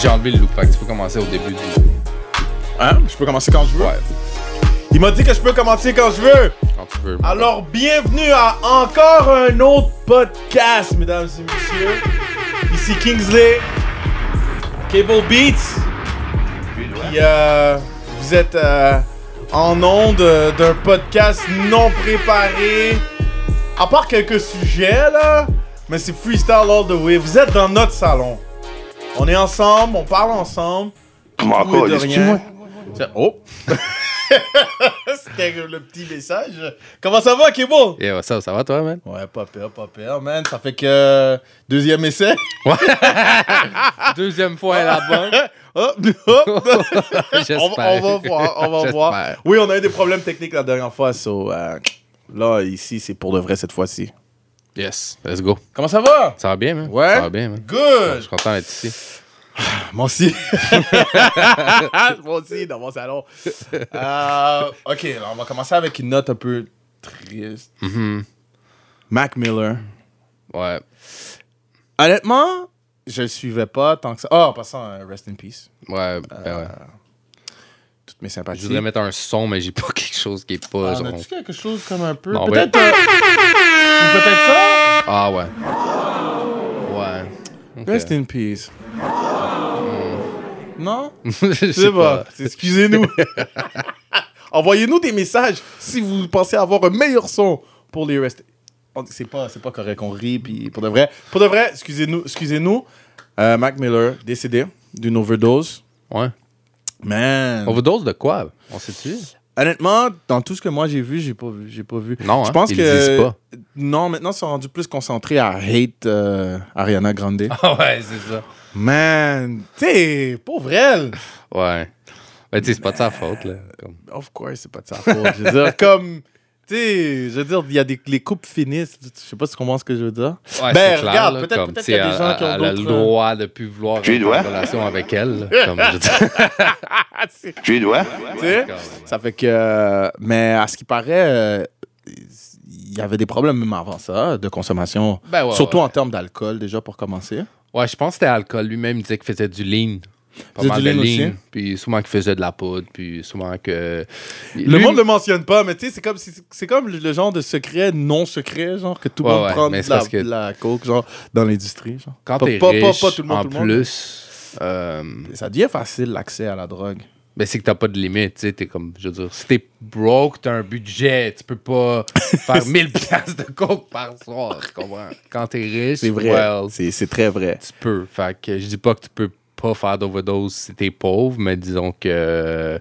J'ai enlevé le loop, fait que tu peux commencer au début du. Hein? Je peux commencer quand je veux? Ouais, Il m'a dit que je peux commencer quand je veux. quand tu veux. Alors, bienvenue à encore un autre podcast, mesdames et messieurs. Ici Kingsley, Cable Beats. Puis, euh, vous êtes euh, en onde euh, d'un podcast non préparé. À part quelques sujets, là. Mais c'est freestyle all the way. Vous êtes dans notre salon. On est ensemble, on parle ensemble. M'en Tout et de calisse-tu, rien. moi? C'est- Oh! C'était le petit message. Comment ça va, Cable? Et ouais, ça, ça va toi, man? Ouais, pas pire, pas pire, man. Ça fait que deuxième essai. Deuxième fois à la bonne. Hop, hop. J'espère. on, va- on va voir, on va voir. Oui, on a eu des problèmes techniques la dernière fois, so, euh, là, ici, c'est pour de vrai cette fois-ci. Yes, let's go. Comment ça va? Ça va bien, man? Ouais? Ça va bien, man. Je Good! suis content d'être ici. Moi aussi. Moi aussi, dans mon salon. Euh, ok, alors on va commencer avec une note un peu triste. Mhm. Mac Miller. Ouais. Honnêtement, je le suivais pas tant que ça. Oh, en passant, euh, rest in peace. Ouais, ben ouais. Toutes mes Je sympathies. voudrais mettre un son, mais j'ai pas quelque chose qui est pas Ah, genre. as-tu quelque chose comme un peu? Non, peut-être. euh, peut-être ça? Ah ouais. Ouais. Ok. Rest in peace. Non? Je sais pas. pas. Excusez-nous. Envoyez-nous des messages si vous pensez avoir un meilleur son pour les rest. C'est pas, c'est pas correct, on rit, puis pour de vrai. Pour de vrai, excusez-nous, excusez-nous. Euh, Mac Miller, décédé d'une overdose. Ouais. Man. Overdose de quoi? On sait-tu? Honnêtement, dans tout ce que moi j'ai vu, j'ai pas vu. J'ai pas vu. Non, Je hein? pense Ils que. pas. Non, maintenant, ils sont rendus plus concentrés à hate euh, Ariana Grande. Ah ouais, c'est ça. Man, t'sais, pauvre elle. Ouais. Ben, tu sais, c'est pas de sa faute, là. Comme- Of course, c'est pas de sa faute. je veux dire, comme. Tu sais, je veux dire, il y a des les coupes finissent. Je sais pas si tu comprends ce que je veux dire. Ouais, Ben, c'est clair, regarde, peut-être- tu qu'il y a des gens qui ont Elle a le d'autres, euh, droit de plus vouloir en relation avec elle. Comme, je? Tu sais? Ça fait que. mais à ce qui paraît, euh, il y avait des problèmes même avant ça, de consommation. Ben ouais, Surtout ouais. en termes d'alcool, déjà, pour commencer. Ouais, je pense que c'était alcool. Lui-même il disait qu'il faisait du lean. Pas mal de? Puis souvent qu'il faisait de la poudre. Puis souvent que. Le monde le mentionne pas, mais tu sais, c'est comme, c'est comme le genre de secret non secret, genre, que tout le Ouais, monde ouais, prend mais de la, que- la coke, genre, dans l'industrie, genre. Quand Pas- t'es pas- pas- riche, pas tout le monde, en tout le monde. plus, euh, Ça devient facile, l'accès à la drogue. ben c'est que t'as pas de limite, tu sais, t'es comme, je veux dire, si t'es broke, t'as un budget, tu peux pas faire 1000 piastres de coke par soir, tu comprends? Quand t'es riche, C'est vrai. well, C'est c'est très vrai. tu peux. Fait que je dis pas que tu peux pas faire d'overdose si t'es pauvre, mais disons que...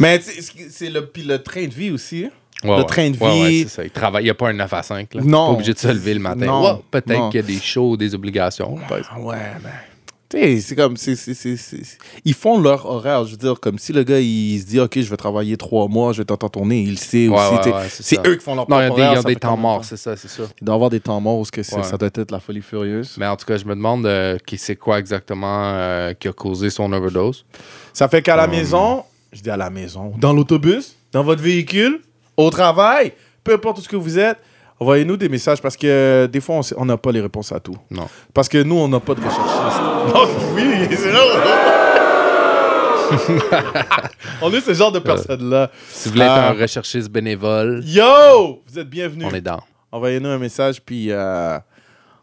Mais tu sais, c'est- le, puis le train de vie aussi. Ouais, Le ouais. train de Ouais, ouais, vie. c'est ça. Il travaille, il y a pas un 9 à 5, là. Non. Pas obligé de se lever le matin. Ouais, peut-être qu'il y a des shows, des obligations. Ah ouais, ben. Tu sais, c'est comme. c'est- c'est- c'est- c'est- Ils font leur horaire. Je veux dire, comme si le gars, il se dit, OK, je vais travailler trois mois, je vais t'entendre tourner, il le sait Ouais, aussi. ouais, ouais, c'est eux qui font leur Non, il y a propre des, il y horaire, a des temps morts, c'est ça, c'est ça. Il doit y avoir des temps morts où que c'est- Ouais. ça doit être la folie furieuse. Mais en tout cas, je me demande euh, qui c'est quoi exactement euh, qui a causé son overdose? Ça fait qu'à la Hum. maison, je dis à la maison, dans l'autobus, dans votre véhicule, au travail, peu importe où ce que vous êtes, envoyez-nous des messages parce que euh, des fois, on n'a pas les réponses à tout. Non. Parce que nous, on n'a pas de recherchistes. Oh, oui, c'est là. on est ce genre de personnes-là. Si vous voulez être Ah. un recherchiste bénévole, Yo! Vous êtes bienvenus. on est dans. Envoyez-nous un message, puis euh,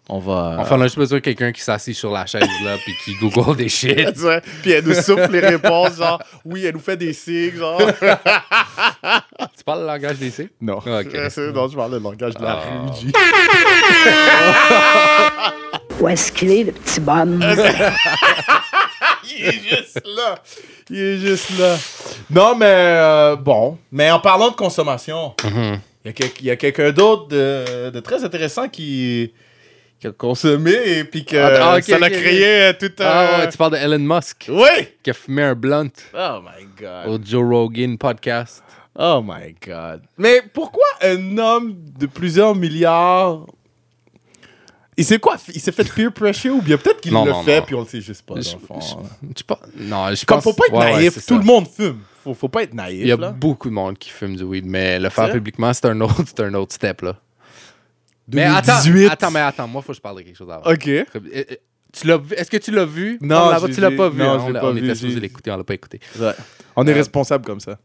on va... Enfin, on a juste besoin de quelqu'un qui s'assied sur la chaise là puis qui google des shit. Puis elle nous souffle les réponses, genre, oui, elle nous fait des signes, genre. tu parles le langage des signes? Non. Ah, ok. Euh, c'est- non, je parle le langage de la Ah. rue. Où est-ce qu'il est, le petit bonhomme? Il est juste là. Il est juste là. Non, mais euh, bon. Mais en parlant de consommation, Mhm. il y a quel- il y a, quelqu'un d'autre de, de très intéressant qui, qui a consommé et puis que Ah, ok, ça l'a ok, créé euh, tout un... Ah ouais, tu parles de Elon Musk Oui! qui a fumé un blunt Oh my God. au Joe Rogan podcast. Oh my God. Mais pourquoi un homme de plusieurs milliards... Il s'est quoi? Il s'est fait peer pressure ou bien peut-être qu'il non, fait non. puis on le sait juste pas, dans Je- le fond. je-. Je pas. Non, je Comme pense- faut pas être Ouais, naïf, tout ça. le monde fume. Faut, faut pas être naïf. Il y a là. beaucoup de monde qui fume du weed, mais le faire publiquement, c'est un autre, c'est un autre step là. Mais attends, 2018. attends, mais attends, moi faut que je parle de quelque chose avant. Ok. Tu l'as vu? Est-ce que tu l'as vu? Non, On tu l'as pas vu. non, hein? on pas on vu, était supposé l'écouter, on l'a pas écouté. Ouais. On est Euh, responsable comme ça.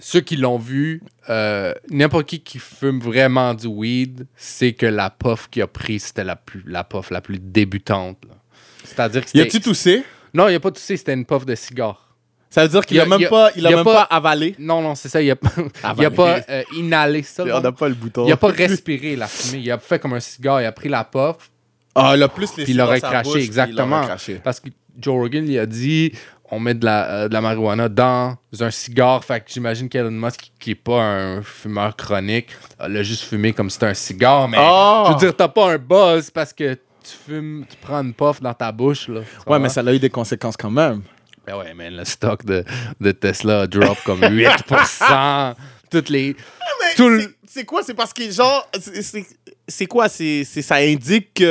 Ceux qui l'ont vu, euh, n'importe qui qui fume vraiment du weed, c'est que la puff qu'il a pris, c'était la, plus, la puff la plus débutante. C'est-à-dire que Y a-tu toussé? Non, il a pas toussé, c'était une puff de cigare. Ça veut dire qu'il a, a- même y a- pas, il a y a même pas- pas, avalé. Non, non, c'est ça, il a pas, il a Avalé. pas euh, inhalé ça. On bon. n'a pas le bouton. Il a pas respiré la fumée, il a fait comme un cigare, il a pris la puff, Ah, il a plus les puis il la craché, bouche, il exactement. Parce que Joe Rogan, il a dit on met de la, euh, de la marijuana dans un cigare. Fait que j'imagine qu'Elon Musk, qui, qui est pas un fumeur chronique, l'a juste fumé comme si c'était un cigare. Mais Ah! je veux dire, t'as pas un buzz parce que tu fumes, tu prends une puff dans ta bouche. Là, Ouais, mais ça a eu des conséquences quand même. Ben ouais, man, le stock de, de Tesla drop comme 8%. toutes les. tout le- C'est- quoi? C'est parce que, genre, c'est- quoi? C'est Ça indique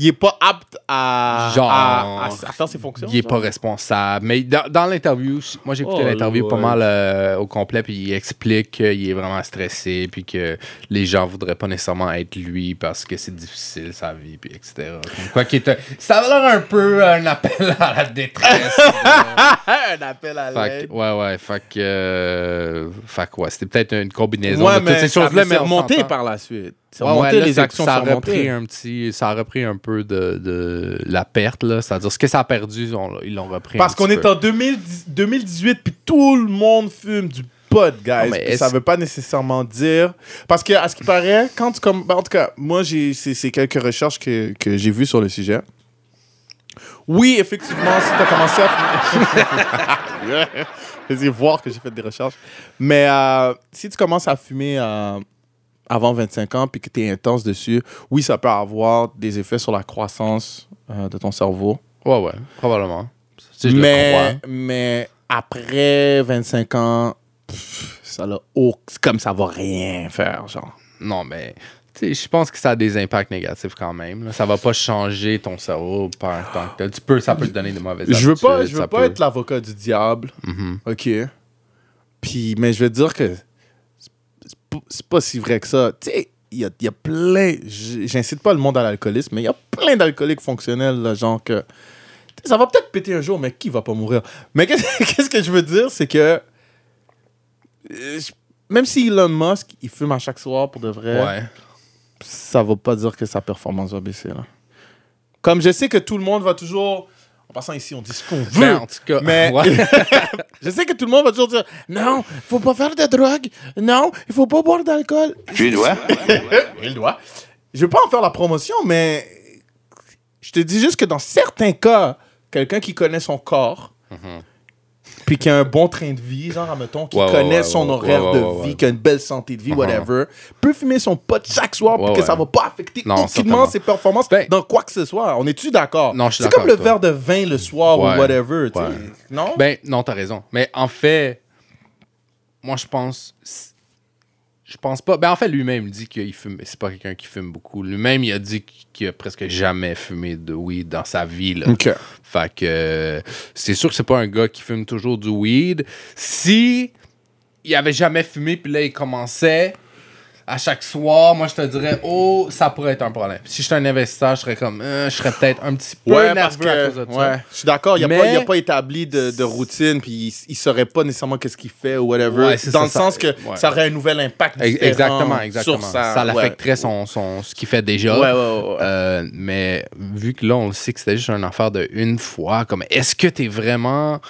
qu'il est pas apte à, Genre- à, à- à faire ses fonctions? Il est genre? pas responsable. Mais dans, dans l'interview, moi j'ai écouté Oh, l'interview pas mal euh, au complet, puis il explique qu'il est vraiment stressé, puis que les gens voudraient pas nécessairement être lui parce que c'est difficile sa vie, puis etc. Quoi qu'il Ça a l'air un peu un appel à la détresse. un appel à fait l'aide. que, ouais, ouais, fait que. euh, fait que, ouais, c'était peut-être une combinaison Ouais, de toutes mais ces choses-là, mais remonté par la suite. C'est Ouais, remonté, ouais, là, les actions ça a repris un petit ça a repris un peu de, de la perte c'est-à-dire ce que ça a perdu on- ils l'ont repris Parce qu'on est en 2010 2018 puis tout le monde fume du pot, guys. Non, ça veut pas nécessairement dire parce que à ce qui paraît, quand tu comme en tout cas, moi j'ai c'est c'est quelques recherches que, que j'ai vues sur le sujet. Oui, effectivement, si tu as commencé à fumer. Vas-y voir que j'ai fait des recherches. Mais euh, si tu commences à fumer euh, avant 25 ans puis que tu es intense dessus, oui, ça peut avoir des effets sur la croissance euh, de ton cerveau. ouais ouais probablement Si je le mais, après 25 ans, pff, ça l'a c'est comme ça va rien faire, genre. non mais tu sais, je pense que ça a des impacts négatifs quand même là. ça va pas changer ton cerveau par tant que tel. tu peux ça peut te donner des mauvaises Je veux pas, je veux pas peut- être l'avocat du diable, Mhm. ok? Puis, mais je veux dire que pas- c'est pas si vrai que ça. Tu sais, il y a, y a plein. J'incite pas le monde à l'alcoolisme, mais il y a plein d'alcooliques fonctionnels, là, genre que. Ça va peut-être péter un jour, mais qui va pas mourir? Mais qu'est-ce que je veux dire, c'est que. euh, Même si Elon Musk, il fume à chaque soir pour de vrai, ouais ça va pas dire que sa performance va baisser. Là. Comme je sais que tout le monde va toujours. En passant ici, on dit ce qu'on veut. Ben, en tout cas Mais ouais. je sais que tout le monde va toujours dire non, faut pas faire de drogue. Non, il faut pas boire d'alcool. Tu dois. Il doit. Je veux pas en faire la promotion, mais je te dis juste que dans certains cas, quelqu'un qui connaît son corps, puis qui a un bon train de vie, genre, admettons, qui. Ouais, connaît ouais, son ouais, horaire de vie, qui a une belle santé de vie, Mhm. whatever, peut fumer son pot chaque soir, Ouais, que ça va pas affecter aucunement ses performances Ben- dans quoi que ce soit. On est-tu d'accord? Non, je suis C'est comme le toi. verre de vin le soir ou whatever, tu sais. Non? Ben, non, t'as raison. Mais en fait, moi, je pense. Je pense pas. Ben, en fait, lui-même dit qu'il fume. C'est pas quelqu'un qui fume beaucoup. Lui-même, il a dit qu'il a presque jamais fumé de weed dans sa vie. Là. OK. Fait que c'est sûr que c'est pas un gars qui fume toujours du weed. Si il avait jamais fumé, puis là, il commençait à chaque soir, moi, je te dirais, oh, ça pourrait être un problème. Si j'étais un investisseur, je serais comme, euh, je serais peut-être un petit peu Ouais, parce nerveux à que, cause de ça. ouais, je suis d'accord, il Mais- pas, il a pas établi de, de routine, puis il, il saurait pas nécessairement qu'est-ce qu'il fait ou whatever. Ouais, dans ça, le ça- sens que ça aurait un nouvel impact Exactement, exactement. sur ça ouais. l'affecterait son, son, ce qu'il fait déjà. Ouais, ouais, ouais. ouais. Euh, mais vu que là, on le sait que c'était juste une affaire de une fois, comme est-ce que t'es vraiment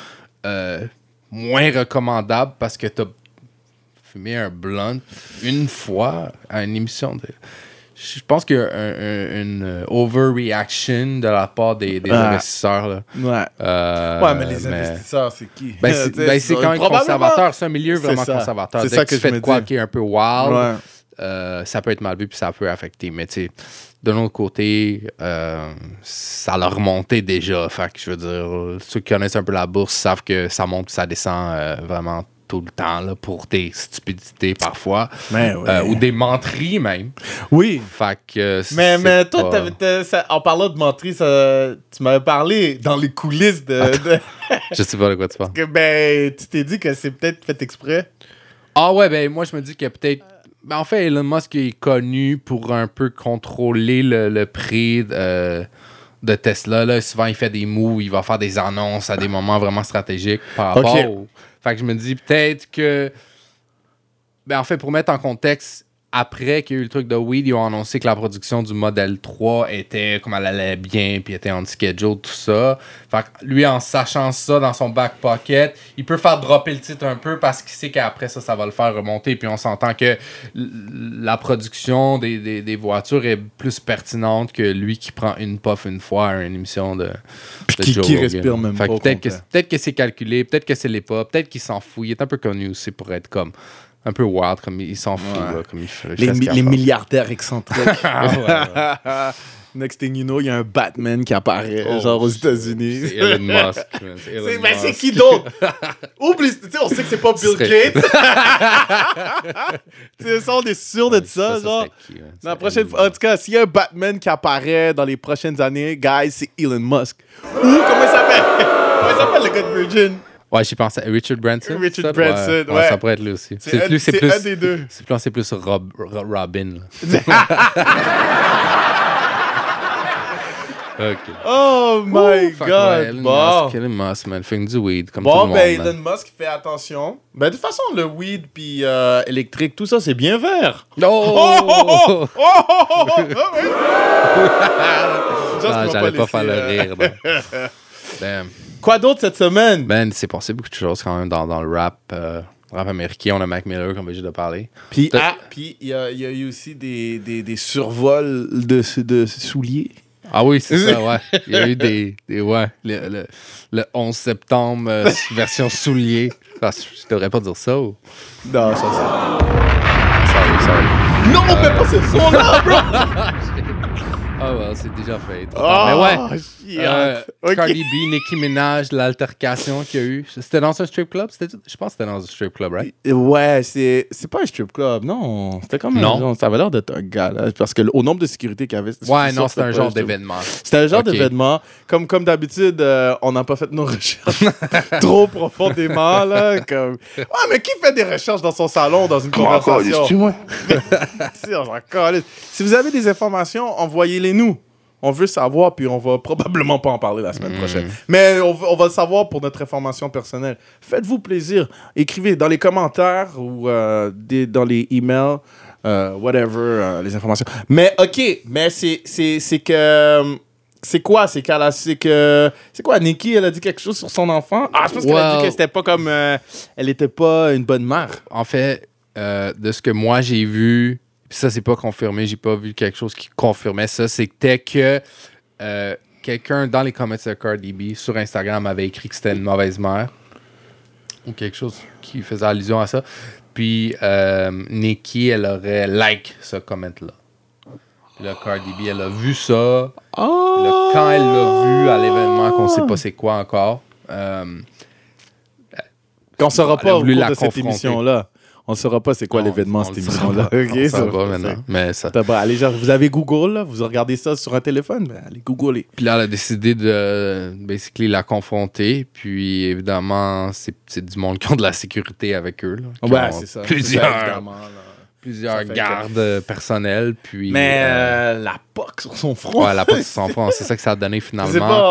euh, moins recommandable parce que t'as fumé un blunt une fois à une émission de. Je pense qu'il y a un- un- une overreaction de la part des, des Ah. investisseurs. Là. Ouais. Euh, ouais, mais les investisseurs, c'est qui? Ben, c'est ben, quand même probablement- conservateur. C'est un milieu vraiment ça. conservateur. C'est ça que que tu fais je de me quoi dis. qui est un peu wild, Ouais. euh, ça peut être mal vu puis ça peut affecter. Mais tu sais, de l'autre côté, euh, ça l'a remonté déjà. Fait que je veux dire, ceux qui connaissent un peu la bourse savent que ça monte ça descend euh, vraiment tout le temps là, pour des stupidités parfois. Mais ouais. Euh, ou des menteries même. Oui. Fait que. euh, Mais, mais toi, pas- ça- en parlant de menterie, ça- tu m'avais parlé dans les coulisses de, de- Je sais pas de quoi tu parles. que ben tu t'es dit que c'est peut-être fait exprès. Ah ouais, ben moi je me dis que peut-être. Ben, en fait, Elon Musk est connu pour un peu contrôler le, le prix euh, de Tesla. Là. Souvent, il fait des moves, il va faire des annonces à des moments vraiment stratégiques par rapport Ok. au... Fait que je me dis peut-être que... Ben, en fait, pour mettre en contexte, après qu'il y a eu le truc de Weed, ils ont annoncé que la production du modèle 3 était comme elle allait bien, puis était en schedule, tout ça. Fait que lui, en sachant ça dans son back pocket, il peut faire dropper le titre un peu parce qu'il sait qu'après ça, ça va le faire remonter. Puis on s'entend que la production des, des- des voitures est plus pertinente que lui qui prend une puff une fois à une émission de, Puis de qui- Joe qui Rogan. respire même Fait pas Peut-être que, c'est calculé, peut-être que c'est les pas, peut-être qu'il s'en fout. Il est un peu connu aussi pour être comme un peu wild, comme il, s'en fout. Ouais. là, comme il fait, Les, mi- milliardaires excentriques. Ah, ouais, Next thing you know, il y a un Batman qui apparaît, Oh, genre aux C'est États-Unis. Elon Musk. c'est Elon C'est ben, c'est Musk. qui d'autre? Oublie, tu sais, on sait que c'est pas Bill Gates. tu sais, on est sûr de ça, Ça, ça genre. La prochaine en tout cas, s'il y a un Batman qui apparaît dans les prochaines années, guys, c'est Elon Musk. Ou, comment il s'appelle? comment il s'appelle, le gars de Virgin? Ouais, j'y pensais. Richard Branson. Richard ça? Branson, ouais. ouais. Ça pourrait être lui aussi. C'est plus, c'est plus. un des deux. C'est plus, c'est plus Rob, Ro- Robin. Oh my Fait god. Elon bon. Musk, Elon Musk, man. Fume du weed, comme tout Bon, le monde. ben, man. Elon Musk fait attention. Ben, de toute façon, le weed puis euh, électrique, tout ça, c'est bien vert. Oh! Oh, oh, oh, oh, oh, oh, oh, Ah, J'allais pas laisser, faire le euh, rire. là. Quoi d'autre cette semaine? ben c'est passé beaucoup de choses quand même dans, dans le rap. euh, rap américain. On a Mac Miller, comme j'ai déjà parlé. Puis, Peut- ah, puis il y, a- il y a eu aussi des, des, des survols de, de souliers. Ah oui, c'est ça, ouais. Il y a eu des. des ouais, le, le, le 11 septembre, euh, version soulier. Ah, je devrais pas dire ça ou? Non, ça, c'est... Sorry, sorry. Non, mais pas ce son-là, bro! Ah, ouais, c'est déjà fait. Ah, Mais ouais. shit. Euh, Ok. Cardi B, Nicki Minaj, l'altercation qu'il y a eu. C'était dans un strip club? C'était- Je pense que c'était dans un strip club, right? Ouais, c'est c'est pas un strip club, non. C'était comme un Non. genre- ça avait l'air d'être un gars, là, parce que le- au nombre de sécurité qu'il y avait... Ouais, c'est non, c'était un genre d'événement. C'était un genre d'événement. Comme, comme d'habitude, euh, on n'a pas fait nos recherches trop profondément, là. Comme... Ouais, mais qui fait des recherches dans son salon, dans une encore, conversation? dis-tu, moi? Si, on s'en calisse. Si vous avez des informations, envoyez-les nous. On veut savoir, puis on va probablement pas en parler la semaine prochaine. Mais on, va- on va le savoir pour notre information personnelle. Faites-vous plaisir. Écrivez dans les commentaires ou euh, des- dans les emails, euh, whatever, euh, les informations. Mais OK, mais c'est que... C'est quoi? C'est qu'elle a... C'est que... C'est quoi? Nikki, elle a dit quelque chose sur son enfant? Ah, je pense qu'elle a dit que c'était pas comme... euh, elle était pas une bonne mère. En fait, euh, de ce que moi j'ai vu, puis ça c'est pas confirmé, j'ai pas vu quelque chose qui confirmait ça, c'était que euh, quelqu'un dans les comments de Cardi B sur Instagram avait écrit que c'était une mauvaise mère ou quelque chose qui faisait allusion à ça. Puis euh, Nikki, elle aurait like ce comment-là. Là, Cardi B, elle a vu ça. Là, quand elle l'a vu à l'événement, qu'on sait pas c'est quoi encore, euh, Qu'on saura pas au voulu cours la de cette émission-là. On saura pas c'est quoi l'événement, cette émission-là. saura pas. Ok, On le ça va, pas maintenant. Mais ça, T'as pas- allez, genre, vous avez Google, là, vous regardez ça sur un téléphone, ben, allez googler. Puis là, elle a décidé de basically la confronter. Puis évidemment, c'est du monde qui ont de la sécurité avec eux. là, Ouais, c'est ça. Plusieurs, ça. Plusieurs que- gardes euh, personnels. Puis, Mais euh, euh, la poque sur son front. ouais, la porte sans fond, c'est ça que ça a donné finalement. pas,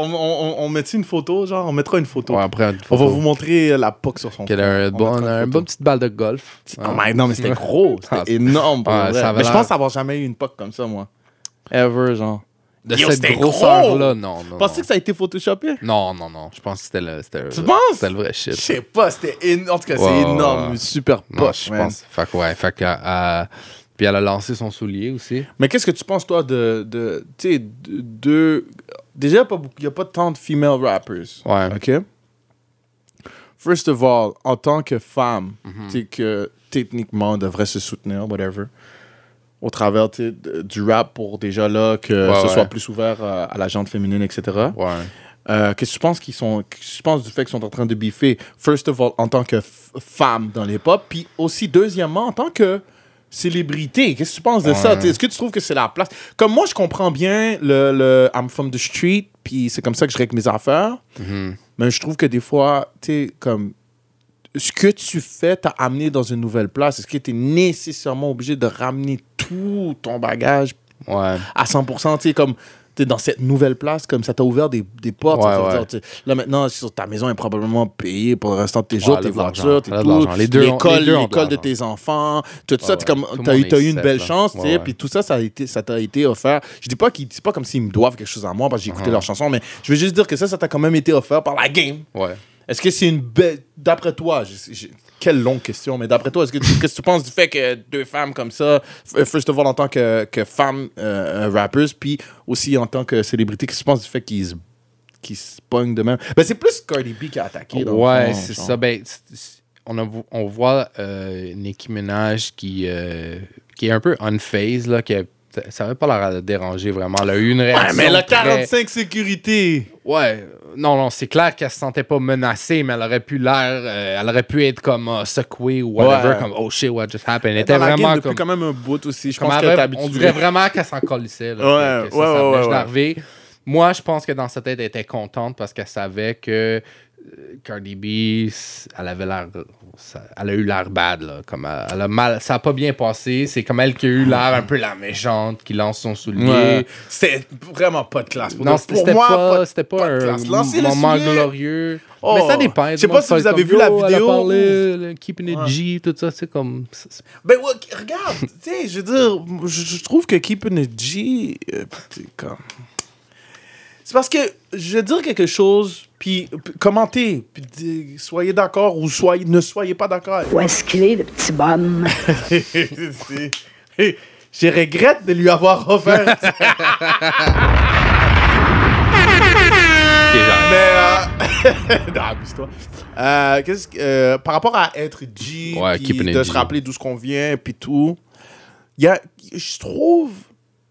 on, on, on, met une photo, genre, on mettra une photo. Ouais, après, une on va vous montrer la poque sur son front. a On une un photo. bon petite balle de golf. Oh my- non, mais c'était gros. C'était Ah, énorme. pour ouais, vrai. ça avait mais je pense avoir jamais eu une poque comme ça, moi. Ever, genre. De Yo, cette c'était grosseur-là, non. non, Pensez non. que ça a été photoshopé? Non, non, non. Je pense que c'était le, c'était, Tu penses? c'était le vrai shit. Je sais pas, c'était énorme. En tout cas, Ouais, c'est ouais, énorme. ouais. Super Non, poche, je man. pense. Fait que, ouais, fait que, euh, puis elle a lancé son soulier aussi. Mais qu'est-ce que tu penses, toi, de. de tu sais, de, de- Déjà, il n'y a pas tant de female rappers. Ouais. OK? First of all, en tant que femme, Mhm. tu sais, que techniquement, on devrait se soutenir, whatever, au travers du rap pour déjà là que Ouais, ce ouais. soit plus ouvert à la gente féminine, etc. Ouais. Euh, Qu'est-ce que tu penses qu'ils sont. Que tu penses du fait qu'ils sont en train de biffer, first of all, en tant que femme dans l'hip-hop, puis aussi, deuxièmement, en tant que célébrité? Qu'est-ce que tu penses de ça? Ouais. Sais, Est-ce que tu trouves que c'est la place? Comme moi, je comprends bien le, le I'm from the street, puis c'est comme ça que je règle mes affaires. Mhm. Mais je trouve que des fois, tu sais, comme. Ce que tu fais t'a amené dans une nouvelle place? Est-ce que tu es nécessairement obligé de ramener tout ton bagage Ouais. à 100%, tu sais, comme t'es dans cette nouvelle place, comme ça t'a ouvert des, des portes. Ouais, ça veut ouais. dire, tu sais, là, maintenant, sur ta maison est probablement payée pour le restant de tes jours, Ouais, tes voitures, tes tout, l'école, l'école de tes enfants, tout ça, comme, t'as eu, est eu une belle là. chance, puis tout ça, ça a été, t'a été offert. Je dis pas qu'ils, c'est pas comme s'ils me doivent quelque chose à moi parce que j'ai Uh-huh. écouté leurs chansons, mais je veux juste dire que ça, ça t'a quand même été offert par la game. Ouais. Est-ce que c'est une belle. D'après toi, je- je- quelle longue question, mais d'après toi, est-ce que, tu- qu'est-ce que tu penses du fait que deux femmes comme ça, f- first of all, en tant que, que femmes euh, rappers, puis aussi en tant que célébrité, qu'est-ce que tu penses du fait qu'ils se, qu'ils se pognent de même? Ben, c'est plus Cardi B qui a attaqué. dans le Ouais, fond, c'est genre. ça. Ben, c'est- c'est- on, a, on voit euh, Nicki Minaj qui, euh, qui est un peu unfazed, là, qui a- ça n'avait pas l'air déranger vraiment. Elle a eu une réaction. Ouais, mais elle a très- 45 sécurités. Ouais, non, non, c'est clair qu'elle se sentait pas menacée, mais elle aurait pu l'air, euh, elle aurait pu être comme euh, secouée ou whatever, Ouais. comme oh shit, what just happened? Elle était vraiment depuis comme. quand même un bout aussi. Je comme pense elle qu'elle avait- on dirait vraiment qu'elle s'en colissait. là, Ouais, ouais, ça, ça ouais, venait ouais. Moi, je pense que dans sa tête, elle était contente parce qu'elle savait que Cardi B, elle avait l'air. Elle a eu l'air bad, là. Comme elle, elle a mal. Ça a pas bien passé. C'est comme elle qui a eu l'air un peu la méchante qui lance son soulier. Ouais. C'était vraiment pas de classe. Pour, Non, c'était pas, pas, pas de un classe. Moment glorieux. Oh. Mais ça dépend. Je sais pas si vous avez vu la vidéo. Parlé, le Keeping It G, tout ça, c'est comme. Ben ouais, regarde, tu sais, je veux dire, je, je trouve que Keeping It G, euh, c'est comme... C'est parce que je veux dire quelque chose, puis commentez, puis soyez d'accord ou soyez, ne soyez pas d'accord. Où est-ce qu'il est, le petit bonhomme? Je regrette de lui avoir offert. Mais euh... non, abuse-toi. Euh, qu'est-ce que- euh, par rapport à être G, Ouais, puis de G. se rappeler d'où ce qu'on vient, puis tout, il y a, je trouve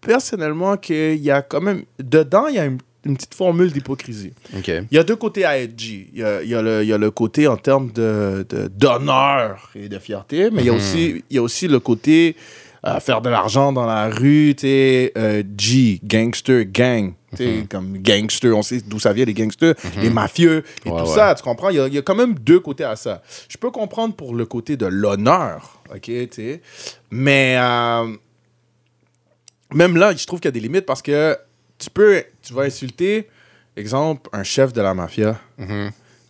personnellement qu'il y a quand même dedans, il y a une, une petite formule d'hypocrisie. Il y a deux côtés à être G. Il y a, il y a le, il y a le côté en termes de, de- d'honneur et de fierté, mais il, y a Mhm. aussi, il y a aussi le côté euh, faire de l'argent dans la rue, tu euh, G, gangster, gang. Mhm. Comme gangster, on sait d'où ça vient, les gangsters, les mafieux et Ouais, tout ouais. ça, tu comprends? Il y, a, il y a quand même deux côtés à ça. Je peux comprendre pour le côté de l'honneur, ok, tu mais euh, même là, je trouve qu'il y a des limites parce que tu peux, tu vas insulter, exemple, un chef de la mafia.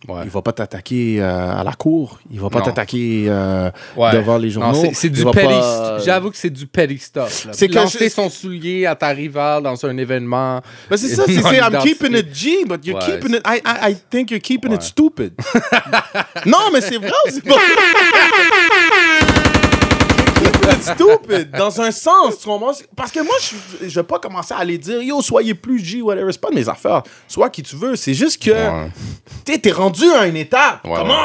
Ouais. Il va pas t'attaquer euh, à la cour. Il va pas t'attaquer euh, Ouais. devant les journaux. c'est- du petty. pas- J'avoue que c'est du petty stuff. C'est Lancer je- son soulier à ta rivale dans un événement. Ben, c'est ça, c'est I'm keeping it G, but you're Ouais, keeping it. I, I, I think you're keeping it stupid. non, mais c'est vrai c'est pas? It stupid, dans un sens, tu comprends? Parce que moi, je, je vais pas commencer à aller dire, yo, soyez plus G, whatever. C'est pas de mes affaires. Sois qui tu veux. C'est juste que, Ouais. t'es t'es rendu à une étape. Ouais, Come ouais.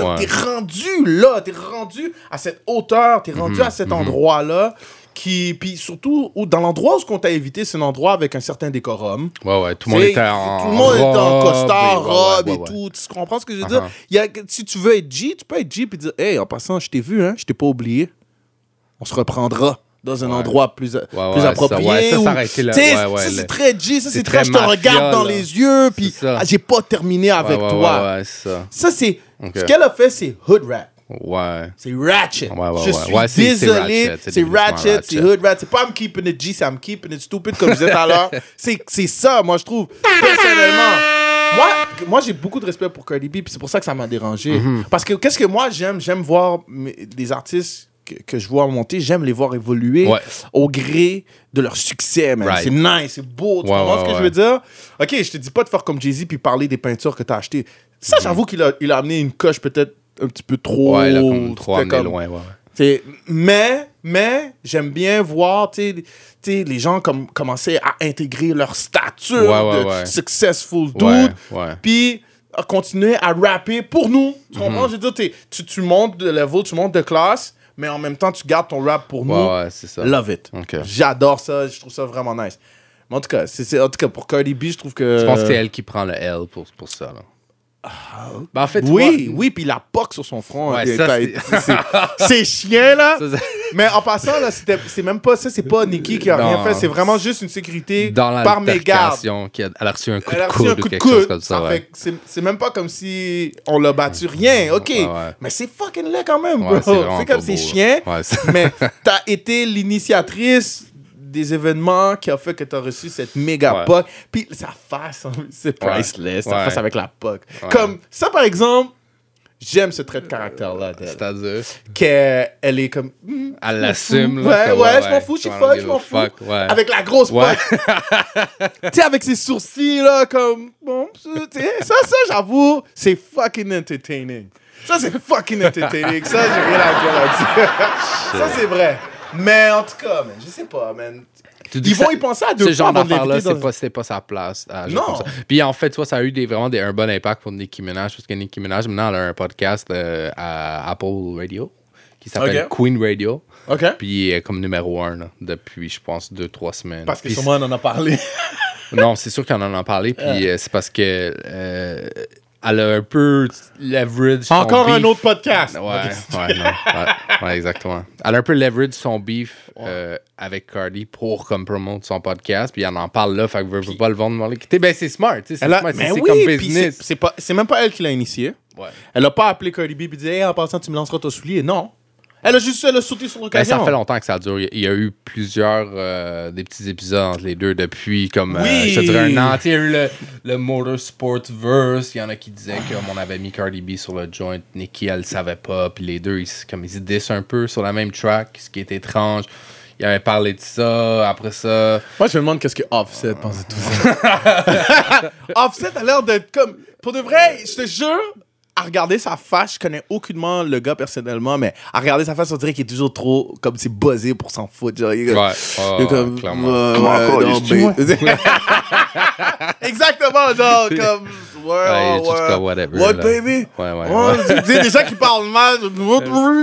on! T'es rendu là. T'es rendu à cette hauteur. T'es Mhm, rendu à cet endroit-là. Qui, puis surtout, où, dans l'endroit où ce qu'on t'a évité, c'est un endroit avec un certain décorum. Ouais, ouais. Tout le monde était en. Tout le monde était en robe, costard, et- ouais, robe ouais, et tout. Tu comprends ce que je veux dire? Uh-huh. Y a, si tu veux être G, tu peux être G et dire Hey, en passant, je t'ai vu, hein, je t'ai pas oublié. On se reprendra dans un Ouais. endroit plus, plus ouais, approprié. ça, ouais, le- c'est très G. Ça, c'est très, je te regarde dans là. les yeux, puis ah, j'ai pas terminé avec toi. Ouais, ouais, c'est ça. Ça, c'est. Ce qu'elle a fait, c'est hood rap. Ouais. C'est ratchet. Ouais, ouais, je suis désolé. c'est ratchet, c'est hood rat. C'est pas I'm keeping it G, c'est I'm keeping it stupid, comme je disais tout à l'heure. C'est ça, moi, je trouve. Personnellement. Moi, moi j'ai beaucoup de respect pour Cardi B, puis c'est pour ça que ça m'a dérangé. Mm-hmm. Parce que qu'est-ce que moi, j'aime J'aime voir des artistes que, que je vois monter, j'aime les voir évoluer Ouais. au gré de leur succès, man. Right. C'est nice, c'est beau. Tu Ouais, comprends ouais, ce que je veux dire? Ok, je te dis pas de faire comme Jay-Z puis parler des peintures que t'as achetées. Ça, j'avoue qu'il a, il a amené une coche peut-être un petit peu trop. Ouais, là, comme trop C'était amené comme- loin, ouais. T'sais, mais, mais, j'aime bien voir, tu sais, les gens comme, commencer à intégrer leur ouais, de successful dude, puis continuer à rapper pour nous. Tu Mhm. comprends? Je veux dire, tu, tu montes de level, tu montes de classe, mais en même temps, tu gardes ton rap pour nous. Ouais, ouais, c'est ça. Love it. Ok. J'adore ça, je trouve ça vraiment nice. Mais en tout cas, c'est, c'est- en tout cas pour Cardi B, je trouve que... Je pense que c'est elle qui prend le L pour, pour ça. Là. Ben, en fait, Oui, vois- oui, puis la poque sur son front. Ouais, c'est- chien, là. Ça, Mais en passant, là, c'est même pas ça, c'est pas Nikki qui a rien fait, c'est vraiment juste une sécurité Dans par mes gardes. qui a- elle a reçu un coup Elle de coude ou chose comme ça. Ouais. c'est, même pas comme si on l'a battu, rien, ok. Ouais. Mais c'est fucking laid quand même, bro. c'est comme c'est chien, mais t'as été l'initiatrice des événements qui ont fait que tu as reçu cette méga Ouais. POC. Puis sa face, hein, c'est Ouais. priceless. Sa Ouais. face avec la POC. Ouais. Comme ça, par exemple, j'aime ce trait de caractère-là d'elle. C'est-à-dire, Qu'elle elle est comme. hmm, elle l'assume. Ouais, là, comme, ouais, je m'en fous, je suis give je m'en fous. fuck, Ouais. Avec la grosse Ouais. POC. tu sais, avec ses sourcils, là, comme. Bon, tu sais, ça, ça, j'avoue, c'est fucking entertaining. Ça, c'est fucking entertaining. Ça, j'ai rien à dire là-dessus. ça, c'est vrai. Mais en tout cas, man, je sais pas, man. Tu dis Ils vont ça- y penser à deux Ce fois genre d'affaire-là, c'est pas, c'était pas sa place. Non. Puis en fait, tu vois, ça a eu des, vraiment des, un bon impact pour Nicki Minaj, parce que Nicki Minaj, maintenant, elle a un podcast euh, à Apple Radio qui s'appelle. Queen Radio. OK? Puis elle est comme numéro un là, depuis, je pense, deux, trois semaines. Parce que Puis sûrement, on en a parlé. Non, c'est sûr qu'on en a parlé. Puis euh, c'est parce que euh, elle a un peu leverage. Encore un beef. autre podcast. Ouais, ouais, non, ouais, ouais, exactement. Elle a un peu leverage son beef euh, avec Cardi pour comme promote son podcast. Puis elle en parle là, fait que veut, veut pas le vendre. dans. Ben c'est smart, c'est smart, c'est oui, comme business. c'est même pas elle qui l'a initié. Ouais. Elle a pas appelé Cardi B et dit Hey, en passant, tu me lanceras ton soulier. Non. Elle a juste elle a sauté sur Ben, l'occasion. ça fait longtemps que ça dure. Il y a- il y a eu plusieurs euh, des petits épisodes entre les deux depuis comme euh, Oui. je dirais un an. Il y a eu le, le Motorsport Verse. Il y en a qui disaient qu'on avait mis Cardi B sur le joint. Nicki, elle le savait pas. Puis les deux, ils, comme ils se dissent un peu sur la même track, ce qui est étrange. Il avait parlé de ça. Après ça, Moi, je me demande qu'est-ce que Offset pense de tout ça. Offset a l'air d'être comme. Pour de vrai, je te jure, à regarder sa face, je connais aucunement le gars personnellement, mais à regarder sa face, on dirait qu'il est toujours trop. Comme c'est buzzé pour s'en foutre. Genre, il ouais, il ouais, comme, clairement. Comment ouais, encore, non, mais-? Exactement, genre, comme. Ouais, Ouais, ouais, comme whatever, What, là. baby? Ouais, ouais, ouais. Tu sais, des gens qui parlent mal.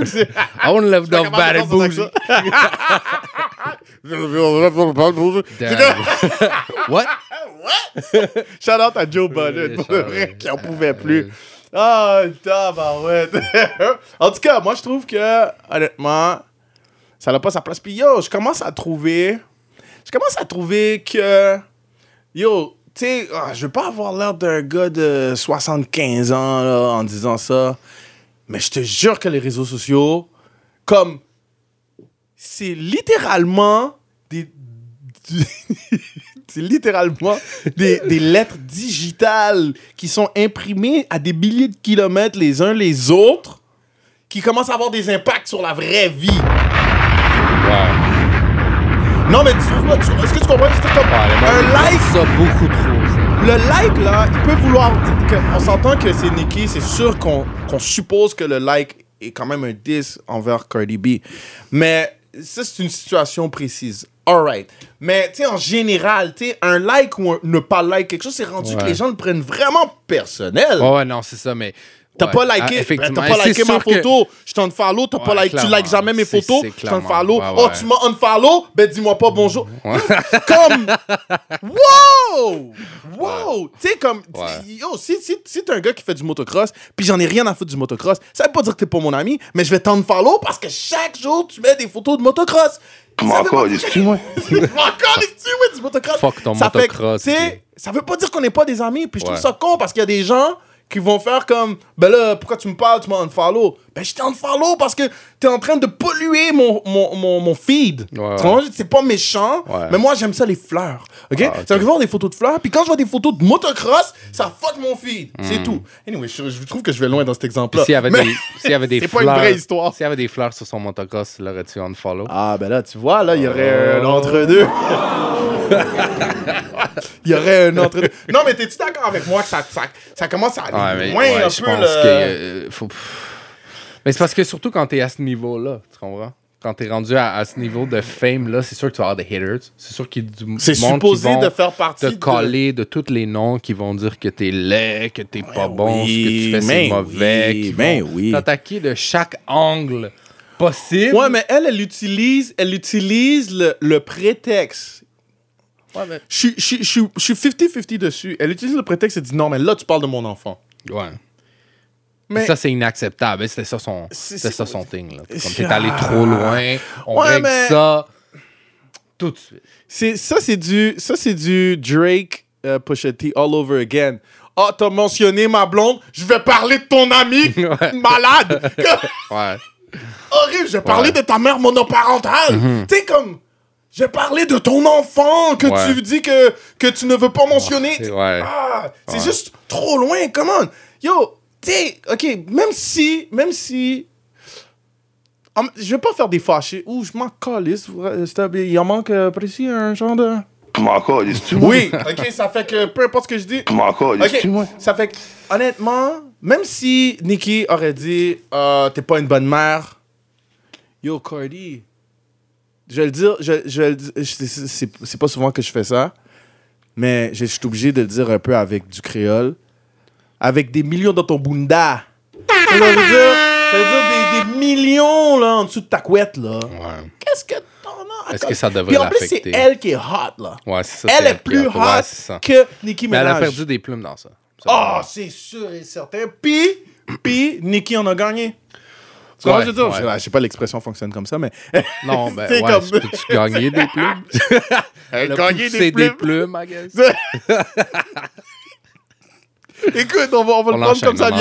c'est- I wouldn't live off bad and bougie. Damn. What? Shout out à Joe pour le vrai, ouais. qui en pouvait plus. Ah, tabarouette. en tout cas, moi, je trouve que, honnêtement, ça n'a pas sa place. Puis, yo, je commence à trouver... Je commence à trouver que... Yo, tu sais, ah, je veux pas avoir l'air d'un gars de 75 ans, là, en disant ça. Mais je te jure que les réseaux sociaux, comme... C'est littéralement des... c'est littéralement des, des lettres digitales qui sont imprimées à des milliers de kilomètres les uns les autres, qui commencent à avoir des impacts sur la vraie vie. Ouais. Non, mais tu trouves pas, tu- est-ce que tu comprends? C'est comme un like, Ça beaucoup trop. ça. le like là, il peut vouloir on s'entend que c'est Nicki, c'est sûr qu'on qu'on suppose que le like est quand même un diss envers Cardi B. Mais ça, c'est une situation précise. Alright. Mais, tu sais, en général, tu un like ou un ne pas like quelque chose, c'est rendu que les gens le prennent vraiment personnel. Ouais, ouais, non, c'est ça, mais. T'as ouais. pas Ah, liké, t'as pas liké ma que- photo, je t'en follow, t'as pas Ouais, like, tu clairement. likes jamais mes photos, je t'en follow. Ouais, Oh, tu m'as unfollow, ben dis-moi pas bonjour. comme, wow! Wow! Tu sais, comme, Ouais. yo, si, si, si t'es un gars qui fait du motocross, puis j'en ai rien à foutre du motocross, ça veut pas dire que t'es pas mon ami, mais je vais t'unfollow parce que chaque jour, tu mets des photos de motocross. Veut encore, pas dire- dis-tu, moi? encore tu ouais, du motocross. Fuck ton ça motocross, Fait, tu ça veut pas dire qu'on n'est pas des amis. Puis je trouve Ouais. ça con parce qu'il y a des gens qui vont faire comme ben là pourquoi tu me parles tu m'as unfollow? Ben je t'ai unfollow parce que t'es en train de polluer mon, mon, mon, mon feed Ouais, c'est pas méchant Ouais. mais moi j'aime ça les fleurs ok, Ah, ok. ça voir des photos de fleurs puis quand je vois des photos de motocross ça fuck mon feed Hmm. c'est tout anyway je, je trouve que je vais loin dans cet exemple là S'il y avait des, s'il y avait des c'est pas fleurs. une vraie histoire. S'il y avait des fleurs sur son motocross, l'aurais-tu unfollow? Ah, ben là, tu vois, là, il y aurait un entre-deux. Il y aurait un entre-deux. Non, mais t'es-tu d'accord avec moi que ça, ça, ça commence à aller Ouais, loin ouais, un je peu, pense là? que euh, faut. Mais c'est parce que surtout quand t'es à ce niveau-là, tu comprends? Quand t'es rendu à, à ce niveau de fame là, c'est sûr que tu vas avoir des haters. C'est sûr qu'il y a du monde supposé qui vont de faire partie te coller de tous les noms qui vont dire que t'es laid, que t'es pas bon, oui, ce que tu fais c'est mais mauvais, oui, qui mais vont oui. t'attaquer de chaque angle possible. Ouais, mais elle, elle utilise, elle utilise le, le prétexte. Ouais, mais- je suis 50-50 dessus. Elle utilise le prétexte et dit non, mais là, tu parles de mon enfant. Ouais. Mais Ça, c'est inacceptable. C'était ça son, c'était ça son thing. Là. Comme t'es allé trop loin, on Ouais, règle mais- ça tout de suite. c'est, ça, c'est du, ça, c'est du Drake euh, Pusha T all over again. Ah, t'as mentionné ma blonde, je vais parler de ton ami Ouais. malade. Ouais. horrible. Je vais parler Ouais. De ta mère monoparentale. Tu sais, comme. J'ai parlé de ton enfant que Ouais. tu dis que, que tu ne veux pas mentionner. c'est- ouais. Ah, c'est Ouais. juste trop loin, come on. Yo, tu sais, ok, même si, même si. Hum, je vais pas faire des fâchés. Ouh, je m'en calisse. euh. Il en manque euh, précis un genre de. Moi? Oui, ok, ça fait que peu importe ce que je dis. Je m'en calisse-tu, Ok, moi? ça fait que, honnêtement, même si Nikki aurait dit euh, T'es pas une bonne mère, yo, Cardi, je vais le dire, je, c'est pas souvent que je fais ça, mais je suis obligé de le dire un peu avec du créole, avec des millions dans ton bunda. Ça veut dire, ça veut dire des, des millions là, en dessous de ta couette. là. Ouais. Qu'est-ce que t'en as? Est-ce que ça devrait Puis en plus, c'est elle qui est hot, là. Ouais, c'est ça. elle c'est est plus hot ouais, c'est que Nicki Mais Minaj. elle a perdu des plumes dans ça. Ah, c'est sûr et certain. Puis, puis, Nicki en a gagné. Tu Ouais, je veux dire, ouais. je, je sais pas l'expression fonctionne comme ça, mais. Non, ben C'est ouais, comme- peux-tu gagner des plumes? Le a gagné pousser des des plumes. plumes, I guess. Écoute, on va, on va On le prendre comme ça.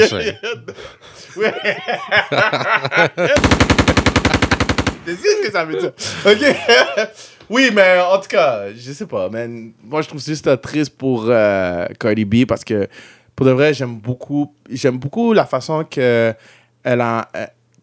Ouais. C'est ce que ça veut dire? OK. oui, mais en tout cas, je sais pas, man. Moi, je trouve juste triste pour euh, Cardi B parce que, pour de vrai, j'aime beaucoup, j'aime beaucoup la façon que elle a...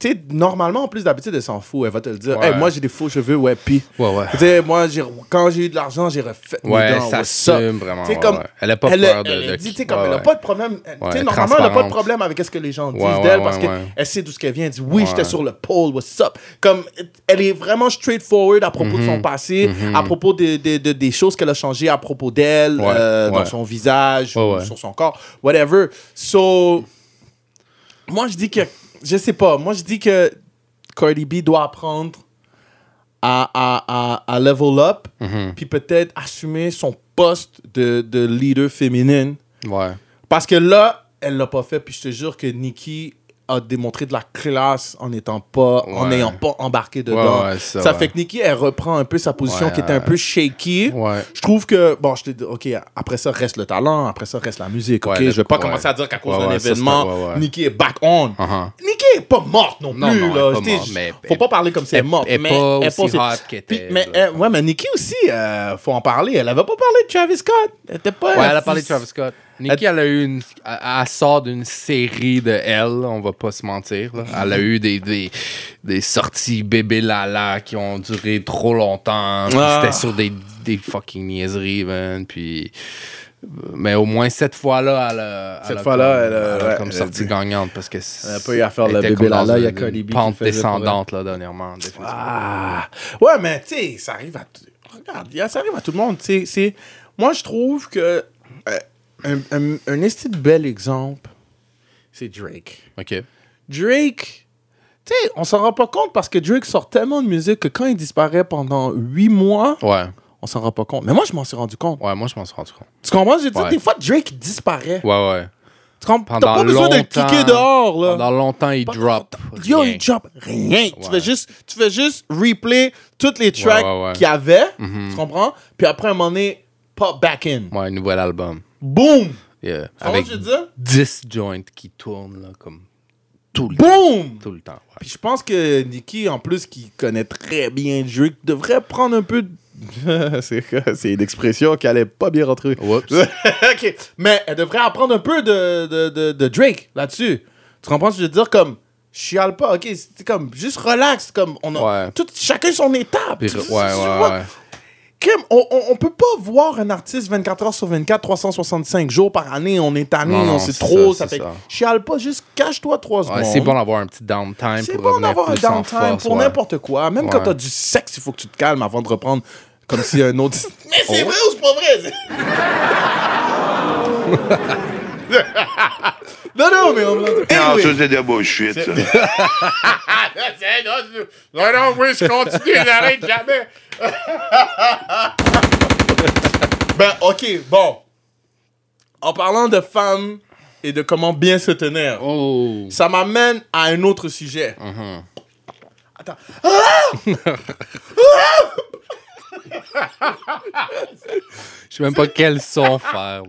sais, normalement, en plus d'habitude, elle s'en fout. Elle va te le dire. Ouais. Hey, moi, j'ai des faux cheveux, ouais, pis... Ouais, ouais. Tu sais, moi, quand j'ai eu de l'argent, j'ai refait mes Ouais, dents. ça vraiment. Ouais, comme, ouais. Elle a pas elle, peur a- de. elle a dit, comme elle ouais. pas de problème. tu sais, normalement, elle n'a pas de problème avec ce que les gens disent d'elle parce qu'elle sait d'où ce qu'elle vient. Elle dit, oui, j'étais sur le pole, what's up? Comme, elle est vraiment straightforward à propos de son Mhm. passé, à propos de, de- de- des choses qu'elle a changées à propos d'elle, euh, dans son visage, ou sur son corps, whatever. So, moi, je dis que, je sais pas, moi, je dis que Cardi B doit apprendre à, à, à, à level up, Mhm. puis peut-être assumer son poste de, de leader féminine. Ouais. Parce que là, elle l'a pas fait, puis je te jure que Nikki a démontré de la classe en n'étant pas, en Ouais. n'ayant pas embarqué dedans. ouais, ça, fait que Nikki, elle reprend un peu sa position qui était un peu shaky. Je trouve que, bon, je te dis, OK, après ça reste le talent, après ça reste la musique, OK? Je vais pas commencer à dire qu'à cause d'un événement. Nikki est back on. Uh-huh. Nikki est pas morte non plus, Non, là. pas morte, mais- faut pas parler comme si elle est morte. elle mais pas elle aussi hot était, Mais, là. euh, ouais, mais Nikki aussi, euh, faut en parler. Elle avait pas parlé de Travis Scott. Elle était pas... Ouais, elle a parlé de Travis Scott. Nikki, elle a eu une. Elle, elle sort d'une série de elle, on va pas se mentir. là. Elle a eu des, des, des sorties bébé lala qui ont duré trop longtemps. Ah. C'était sur des, des fucking niaiseries, man. Puis. Mais au moins cette fois-là, elle a. Cette elle a fois-là, comme- elle a- elle a comme elle a sorti dit- gagnante parce que. Elle a pas eu à faire le bébé il y a une- Pente descendante, là, dernièrement. Ah. Ouais, mais tu sais, ça arrive à. t- Regarde, ça arrive à tout le monde. tu sais, Moi, je trouve que. Un, un, un esti de bel exemple, c'est Drake. Ok. Drake. Tu sais, on s'en rend pas compte parce que Drake sort tellement de musique que quand il disparaît pendant huit mois, Ouais. on s'en rend pas compte. Mais moi, je m'en suis rendu compte. Ouais, moi, je m'en suis rendu compte. Tu comprends? Je Ouais. des fois, Drake disparaît. Ouais, ouais. Tu comprends? T'as pas besoin de le kicker dehors, là. Pendant longtemps, il drop. longtemps. Yo, il drop rien. Tu, fais juste, tu fais juste replay toutes les tracks qu'il y avait. Mhm. Tu comprends? Puis après, à un moment donné, pop back in. Ouais, un nouvel album. Boom! Yeah. Avec je veux dire? 10 joints qui tournent là, comme tout le temps. Boom! Tout le temps. ouais. Puis je pense que Nicki, en plus, qui connaît très bien Drake, devrait prendre un peu de... c'est, une expression qui allait pas bien rentrer. Oups. ok. Mais elle devrait apprendre un peu de, de, de, de Drake là-dessus. Tu comprends ce que je veux dire? Comme, chiale pas, ok? C'est comme, juste relax. Comme, on a Ouais. tout, chacun son étape. Puis- ouais, ouais, ouais. On, on, on peut pas voir un artiste 24 heures sur 24, 365 jours par année. On est tanné, on sait c'est trop. ça, Ça, c'est fait ça. chiale pas, juste cache-toi trois secondes. Ouais, c'est bon d'avoir un petit downtime C'est pour bon revenir d'avoir un downtime pour ouais. n'importe quoi. Même quand Ouais. t'as du sexe, il faut que tu te calmes avant de reprendre comme si un autre. Mais c'est Oh. vrai ou c'est pas vrai? non, non, mais on Non, Anyway. ça, c'est de la bullshit, ça. Non, non, oui, je continue, j'arrête jamais. ben, ok, bon. En parlant de femmes et de comment bien se tenir, Oh. ça m'amène à un autre sujet. Mhm. Attends. Je sais même pas quel son faire.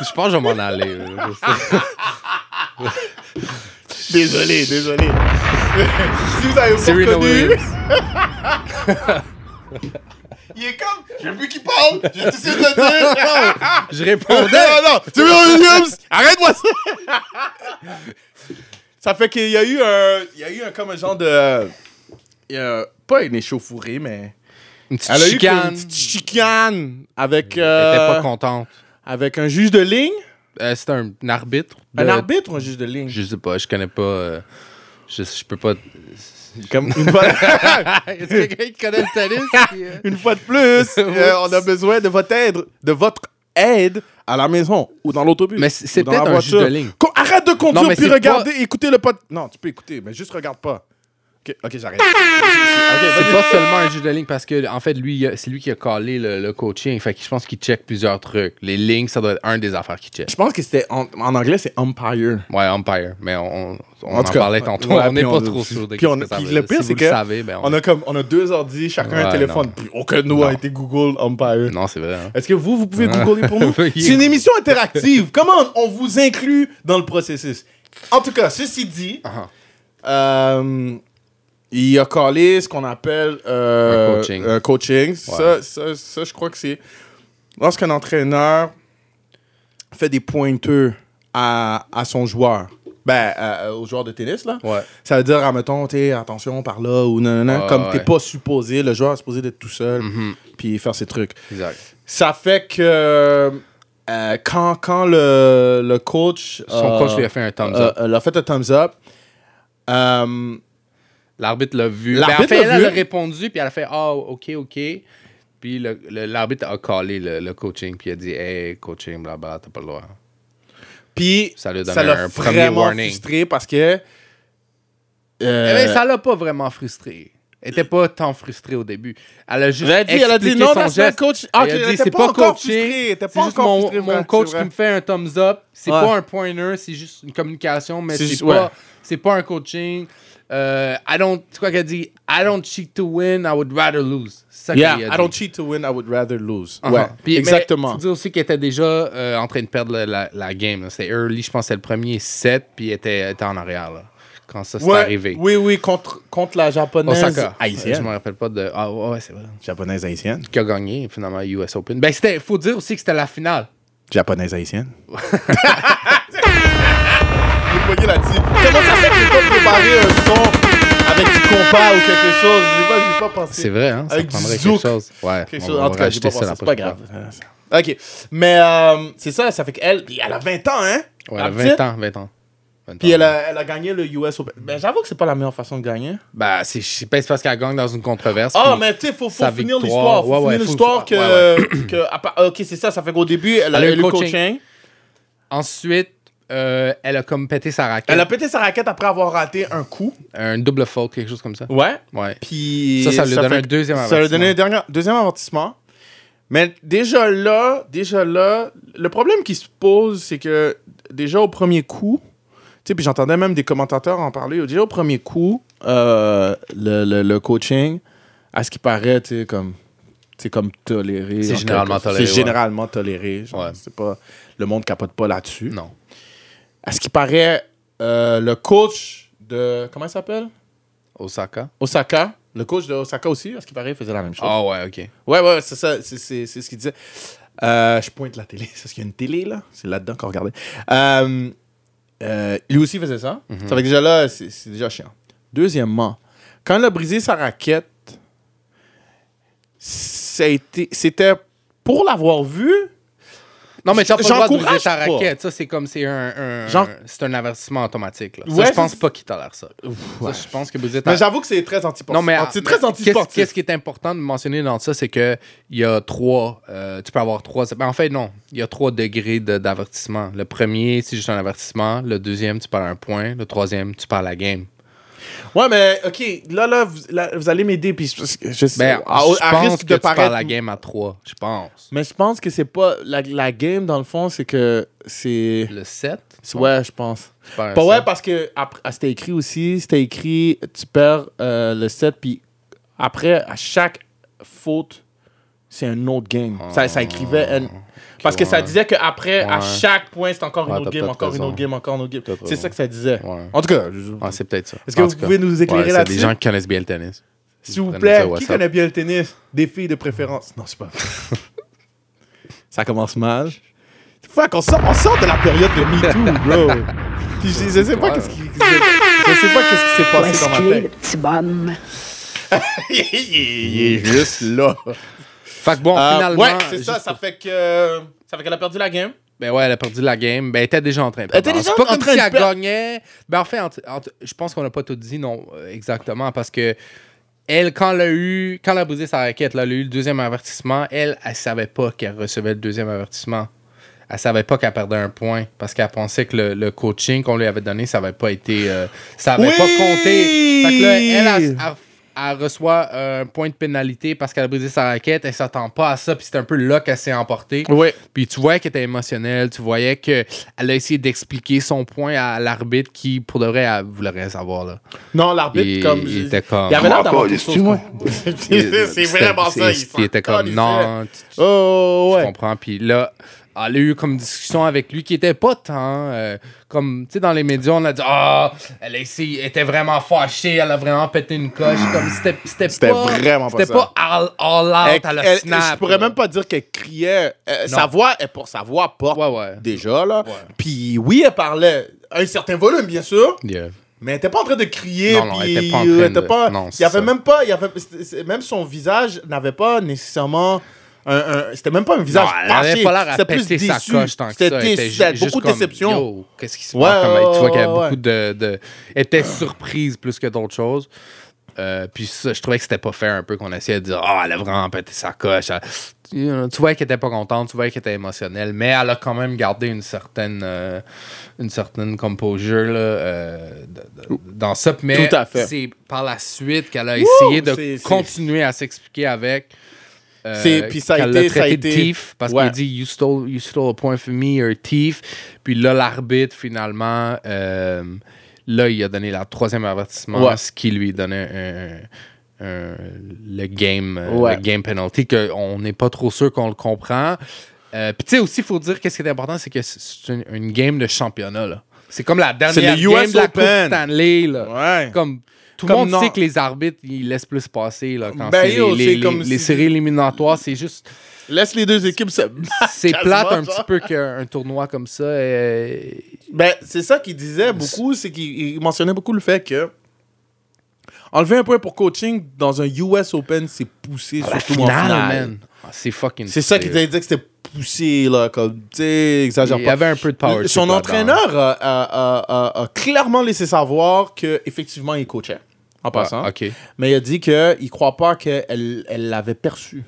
Je pense que je vais m'en aller. Désolé, désolé. si vous avez pas reconnu. Il est comme, j'ai vu qu'il parle, j'ai essayé de le dire. Je non, répondais. non, non, tu veux Williams, arrête-moi ça. ça fait qu'il y a eu un, il y a eu un, comme un genre de, pas une échauffourée, mais Une petite elle a eu chicane. une petite chicane avec, Elle euh, était pas contente. avec un juge de ligne, Euh, C'était un, un arbitre. un arbitre ou un juge de ligne? Je sais pas, je connais pas. euh, je, je peux pas. Comme une fois, Est-ce que quelqu'un qui connaît le tennis? euh, une fois de plus, euh, on a besoin de votre aide, de votre aide à la maison ou dans l'autobus. Mais c'est peut-être un juge de ligne. Arrête de conduire Non, puis regarder, écouter le pod. Non, tu peux écouter, mais juste regarde pas. Ok, ok, j'arrête. C'est pas seulement un juge de ligne parce que en fait lui c'est lui qui a collé le, le coaching fait que je pense qu'il check plusieurs trucs les lignes ça doit être un des affaires qu'il check Je pense que c'était en, en anglais c'est umpire. ouais umpire mais on, on, En en, cas, parlait tantôt ouais, on n'est pas on- trop sûr de puis on- ce que ça puis veut le pire, si c'est que le savez ben on- On a comme on a deux ordi, chacun un téléphone. Puis aucun de nous a été Google umpire. non c'est vrai hein. Est-ce que vous, vous pouvez googler pour nous? C'est une émission interactive. Comment on vous inclut dans le processus? En tout cas, ceci dit, euh, il a collé ce qu'on appelle euh, Un coaching. un coaching. Ça, ça, ça, je crois que c'est lorsqu'un entraîneur fait des pointeurs à, à son joueur. Ben, euh, au joueur de tennis, là. ouais Ça veut dire, admettons, t'es attention par là ou non, non, non. Ouais, comme t'es pas supposé, le joueur est supposé d'être tout seul Mhm. puis faire ses trucs. exact Ça fait que euh, quand, quand le, le coach. son euh, coach lui a fait un thumbs euh, up euh, l'a fait un thumbs up. euh, l'arbitre l'a vu L'arbitre Ben, en fait l'a elle a répondu puis elle a fait ah ok ok puis l'arbitre a collé le, le coaching puis il a dit hey coaching blablabla t'as pas le droit Puis Ça lui a donné ça un premier warning. frustré parce que. euh, Eh ben, ça l'a pas vraiment frustré. Elle était pas tant frustrée au début. Elle a juste Elle a dit, elle a dit non, not geste. coach. Ah, elle elle a dit était c'est pas pas, C'est pas juste mon, frustrée, mon coach qui me fait un thumbs up. C'est Ouais. pas un pointer, c'est juste une communication, mais C'est c'est juste- pas, ouais. c'est pas un coaching. Euh, I don't, c'est quoi qu'elle dit? I don't cheat to win, I would rather lose. C'est ça Yeah, I don't cheat to win, I would rather lose. Uh-huh. Ouais, Puis, exactement. faut dire aussi qu'elle était déjà euh, en train de perdre la, la- la game. C'était early, je pense c'était le premier set, puis elle était, était en arrière là, quand ça s'est Ouais, arrivé. Oui, oui, contre, contre la japonaise Osaka. Je haïtienne. me rappelle pas de. Ah ouais, c'est vrai. Japonaise haïtienne. Qui a gagné finalement US Open. Ben, c'était. Faut dire aussi que c'était la finale. Japonaise haïtienne. J'ai poigné là-dessus. Comment ça fait que j'ai pas préparé un son avec du compas ou quelque chose? J'ai pas, j'ai pas pensé. C'est vrai, hein? Ça Avec prendrait quelque chose. Ouais. Quelque on chose. En tout cas, j'ai pas pensé. la C'est pas grave. OK. Mais euh, c'est ça, ça fait qu'elle, elle a 20 ans, hein? Ouais, La elle a petite. 20 ans, 20 ans. 20 Puis elle a, elle a gagné le US Open. Ben, j'avoue que c'est pas la meilleure façon de gagner. Ben, c'est, je sais pas, c'est parce qu'elle gagne dans une controverse. Ah, mais tu sais, faut, faut finir l'histoire. Faut Ouais, finir ouais, l'histoire que. ouais, ok, c'est ça, ça fait qu'au début, elle a, Elle a eu le coaching. coaching. Ensuite, euh, elle a comme pété sa raquette. Elle a pété sa raquette après avoir raté un coup. Un double faute, quelque chose comme ça. Ouais. Ouais. Puis. Ça, ça lui donne fait un deuxième Ça lui a donné un avertissement. dernier- deuxième avertissement. Mais déjà là, déjà là, le problème qui se pose, c'est que déjà au premier coup, tu sais, puis j'entendais même des commentateurs en parler, déjà au premier coup, euh, le, le- le coaching, à ce qui paraît, tu sais, comme. C'est comme toléré. C'est en généralement toléré, C'est ouais. généralement toléré. Ouais. C'est pas. Le monde capote pas là-dessus. Non. À ce qui paraît, euh, le coach de. Comment il s'appelle? Osaka. Osaka. Le coach de Osaka aussi, à ce qui paraît, faisait la même chose. Ah, ouais, ok. Ouais, ouais, c'est ça, c'est, c'est, c'est ce qu'il disait. Euh, je pointe la télé, c'est parce qu'il y a une télé, là. C'est là-dedans qu'on regardait. Euh, euh, lui aussi faisait ça. Ça fait que déjà là, c'est, c'est déjà chiant. Deuxièmement, quand elle a brisé sa raquette, ça a été, c'était pour l'avoir vu. Non, mais t'as pas le droit ta pas. raquette. Ça, c'est comme c'est un, un- c'est un avertissement automatique. Là. Ça, je pense pas qu'il tolère ça. ouais. Ça, je pense que ta Mais j'avoue que c'est très antisportif. Non, mais c'est très qu'est-ce- qui est important de mentionner dans ça, c'est que il y a trois. euh, tu peux avoir trois. ben, en fait, non. Il y a trois degrés de- d'avertissement. Le premier, c'est juste un avertissement. Le deuxième, tu parles un point. Le troisième, tu parles la game. Ouais, mais OK, là, là, vous, là, vous allez m'aider, puis je, sais, Ben, à, je à pense risque que de tu paraître... la game à trois. Je pense. Mais je pense que c'est pas... La, la game, dans le fond, c'est que c'est... Le 7 Ouais, je pense. Pas ouais, parce que ah, c'était écrit aussi, c'était écrit, tu perds euh, le 7, puis après, à chaque faute, c'est un autre game. Ça, ça écrivait... un- parce que ça ouais. disait qu'après, à Ouais. chaque point, c'est encore Ouais, une autre game, encore une autre game, encore une autre game. C'est ça que ça disait. Ouais. En tout cas, je- Ouais, c'est peut-être ça. est-ce que En vous cas. pouvez nous éclairer là-dessus? des gens qui connaissent bien le tennis. S'il vous plaît, ça, qui WhatsApp. connaît bien le tennis? Des filles de préférence. Non, c'est pas vrai. ça commence mal. Faut qu'on sort, on sort de la période de MeToo, bro. Puis je, je sais pas qu'est-ce qui... Je sais pas qu'est-ce qui s'est passé dans ma le tête. petit bonhomme? il est juste là. Fait que bon, Euh, finalement. ouais, c'est ça. Ça fait que... Ça fait qu'elle a perdu la game. Ben ouais, elle a perdu la game. Ben, elle était déjà en train de Elle était déjà C'est pas en comme train si elle gagnait. Ben, en fait, en- en- je pense qu'on n'a pas tout dit, non, euh, exactement, parce que elle, quand elle a eu, quand elle a brisé sa raquette, là, elle a eu le deuxième avertissement, elle, elle savait pas qu'elle recevait le deuxième avertissement. Elle savait pas qu'elle perdait un point parce qu'elle pensait que le, le coaching qu'on lui avait donné, ça avait pas été. euh, ça avait Oui! pas compté. Fait que là, elle, elle, elle- elle reçoit un point de pénalité parce qu'elle a brisé sa raquette. Elle s'attend pas à ça. Puis c'est un peu là qu'elle s'est emportée. Oui. Puis tu voyais qu'elle était émotionnelle, tu voyais qu'elle a essayé d'expliquer son point à l'arbitre qui, pour de vrai, elle voulait rien savoir. Là. Non, l'arbitre, Il, comme... il était comme. Il avait l'air d'avoir quelque chose. excuse-moi. C'est c'est vraiment ça. Il, était comme non, tu, tu- Oh, tu ouais. comprends? Puis là, elle a eu comme discussion avec lui qui était pas tant. euh, comme, tu sais, dans les médias, on a dit Ah, elle a essayé, elle était vraiment fâchée, elle a vraiment pété une coche. Comme c'était c'était C'était pas. vraiment pas C'était pas all, all out Elle- à la elle- snap. je pourrais là. même pas dire qu'elle criait. Euh, sa voix, elle, pour sa voix porte Ouais, ouais. déjà là. Puis oui, elle parlait à un certain volume, bien sûr. Yeah. Mais elle était pas en train de crier. Non, non, elle était pas en elle train de- pas- non, il y avait ça. même pas. il y avait, même son visage n'avait pas nécessairement. C'était même pas un visage Non, elle avait fâché. pas l'air à C'était plus péter sa déçu. coche tant que ça. C'était beaucoup de déception. Qu'est-ce qui se passe? Tu vois qu'il y a beaucoup de, était surprise plus que d'autres choses. Euh, puis ça, je trouvais que c'était pas fair un peu qu'on essayait de dire Ah, elle a vraiment pété sa coche. Elle- Tu tu vois qu'elle était pas contente, tu vois qu'elle était émotionnelle, mais elle a quand même gardé une certaine, euh, une certaine composure là, euh, de- de- dans ça. Mais Tout à fait. c'est par la suite qu'elle a essayé de continuer à s'expliquer avec. Euh, puis ça a été- ça a été- thief parce Ouais. qu'il dit you stole, you stole a point from me, you're a thief. Puis là, l'arbitre, finalement, euh, là, il a donné la troisième avertissement, Ouais. ce qui lui donnait un- un- le, game, euh, Ouais. le game penalty, qu'on n'est pas trop sûr qu'on le comprend. Euh, Puis tu sais, aussi, il faut dire qu'est-ce qui est important, c'est que c'est une, une game de championnat. là. C'est comme la dernière game US de la Coupe Open. Stanley. Là. Ouais. Comme tout le monde non- sait que les arbitres, ils laissent plus passer là, quand Ben, c'est yo, les, c'est les- comme les- si- les séries éliminatoires. C'est juste Laisse les deux équipes se. c'est plate un genre. petit peu qu'un tournoi comme ça. euh, Ben, c'est ça qu'il disait beaucoup, c'est qu'il il mentionnait beaucoup le fait que enlever un point pour coaching dans un US Open, c'est poussé, surtout en finale, man. Ah, c'est fucking. C'est ça qu'il disait que c'était poussé, là, comme, tu sais, exagère Il y pas. avait un peu de power. Son entraîneur a, a- a- a- a clairement laissé savoir qu'effectivement, il coachait, en passant. Ah, ok. Mais il a dit qu'il ne croit pas qu'elle elle l'avait perçu.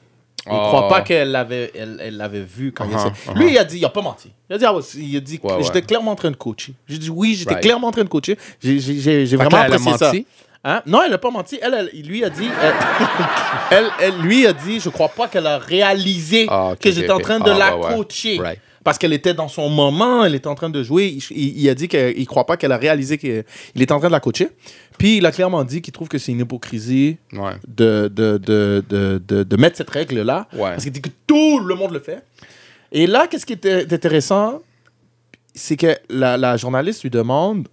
Il ne Oh. croit pas qu'elle l'avait elle, elle l'avait vu quand il Uh-huh, uh-huh. Lui, il a dit, il a pas menti. Il a dit, ah ouais, il a dit, Ouais, ouais. j'étais clairement en train de coacher. J'ai dit, oui, j'étais Right. clairement en train de coacher. J'ai vraiment apprécié ça. menti? Hein? Non, elle n'a pas menti. Elle, elle- lui a dit, elle, elle- elle- lui a dit, je crois pas qu'elle a réalisé Ah, que j'étais en train de Ah, la ouais, coacher. Right. Parce qu'elle était dans son moment, elle était en train de jouer. Il, il- il a dit qu'il ne croit pas qu'elle a réalisé qu'il était en train de la coacher. Puis il a clairement dit qu'il trouve que c'est une hypocrisie Ouais. de, de, de, de, mettre cette règle-là. Ouais. Parce qu'il dit que tout le monde le fait. Et là, qu'est-ce qui était intéressant, c'est que la, la journaliste lui demande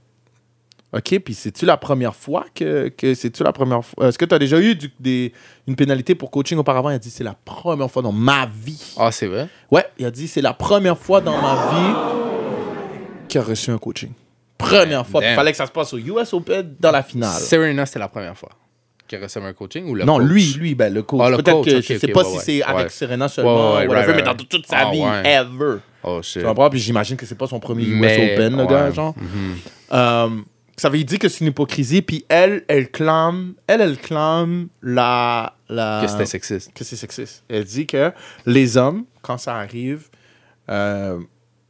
OK, puis c'est-tu la première fois que, que c'est-tu la première fois Est-ce que tu as déjà eu du- des, une pénalité pour coaching auparavant? Il a dit c'est la première fois dans ma vie. Ah, c'est vrai? Ouais, il a dit c'est la première fois dans ma vie qu'il a reçu un coaching. Première fois. Il fallait que ça se passe au US Open dans la finale. Serena, c'était la première fois qu'il recevait un coaching ou le Non, coach? lui, lui, ben, le coach. Ah, Peut-être que ok, je sais pas ouais, si ouais. c'est avec. Serena seulement, whatever, right, mais dans toute sa Ah, vie, ever. Oh, shit. Tu comprends? Puis j'imagine que c'est pas son premier US Open, le gars, genre. Euh, ça veut dire que c'est une hypocrisie, puis elle, elle clame, elle, elle clame la... la Que c'était sexiste. que c'est sexiste. Elle dit que les hommes, quand ça arrive, euh,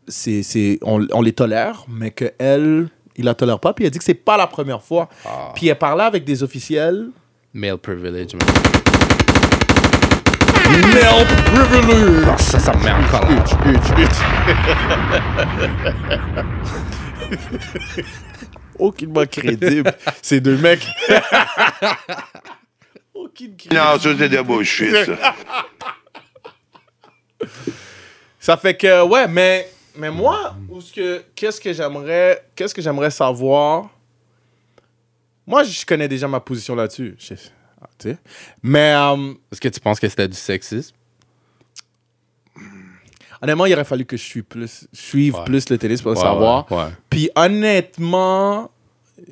c'est, c'est- on, on les tolère, mais que elle, il la tolère pas. Puis elle dit que c'est pas la première fois. Ah. Puis elle parlait avec des officiels. Male privilege, man. Male privilege. Ah, ça, ça me met en colère. Aucunement crédible. Ces deux mecs. Aucune. Non, ça, c'est de la bullshit, ça. Ça fait que, ouais, mais, mais moi, où ce que, qu'est-ce que j'aimerais, qu'est-ce que j'aimerais savoir? Moi, je connais déjà ma position là-dessus. Je- tu sais. Mais euh, Est-ce que tu penses que c'était du sexisme? Honnêtement, il aurait fallu que je suive plus, suive Ouais. plus le tennis pour le Ouais, savoir. ouais, ouais. Puis honnêtement,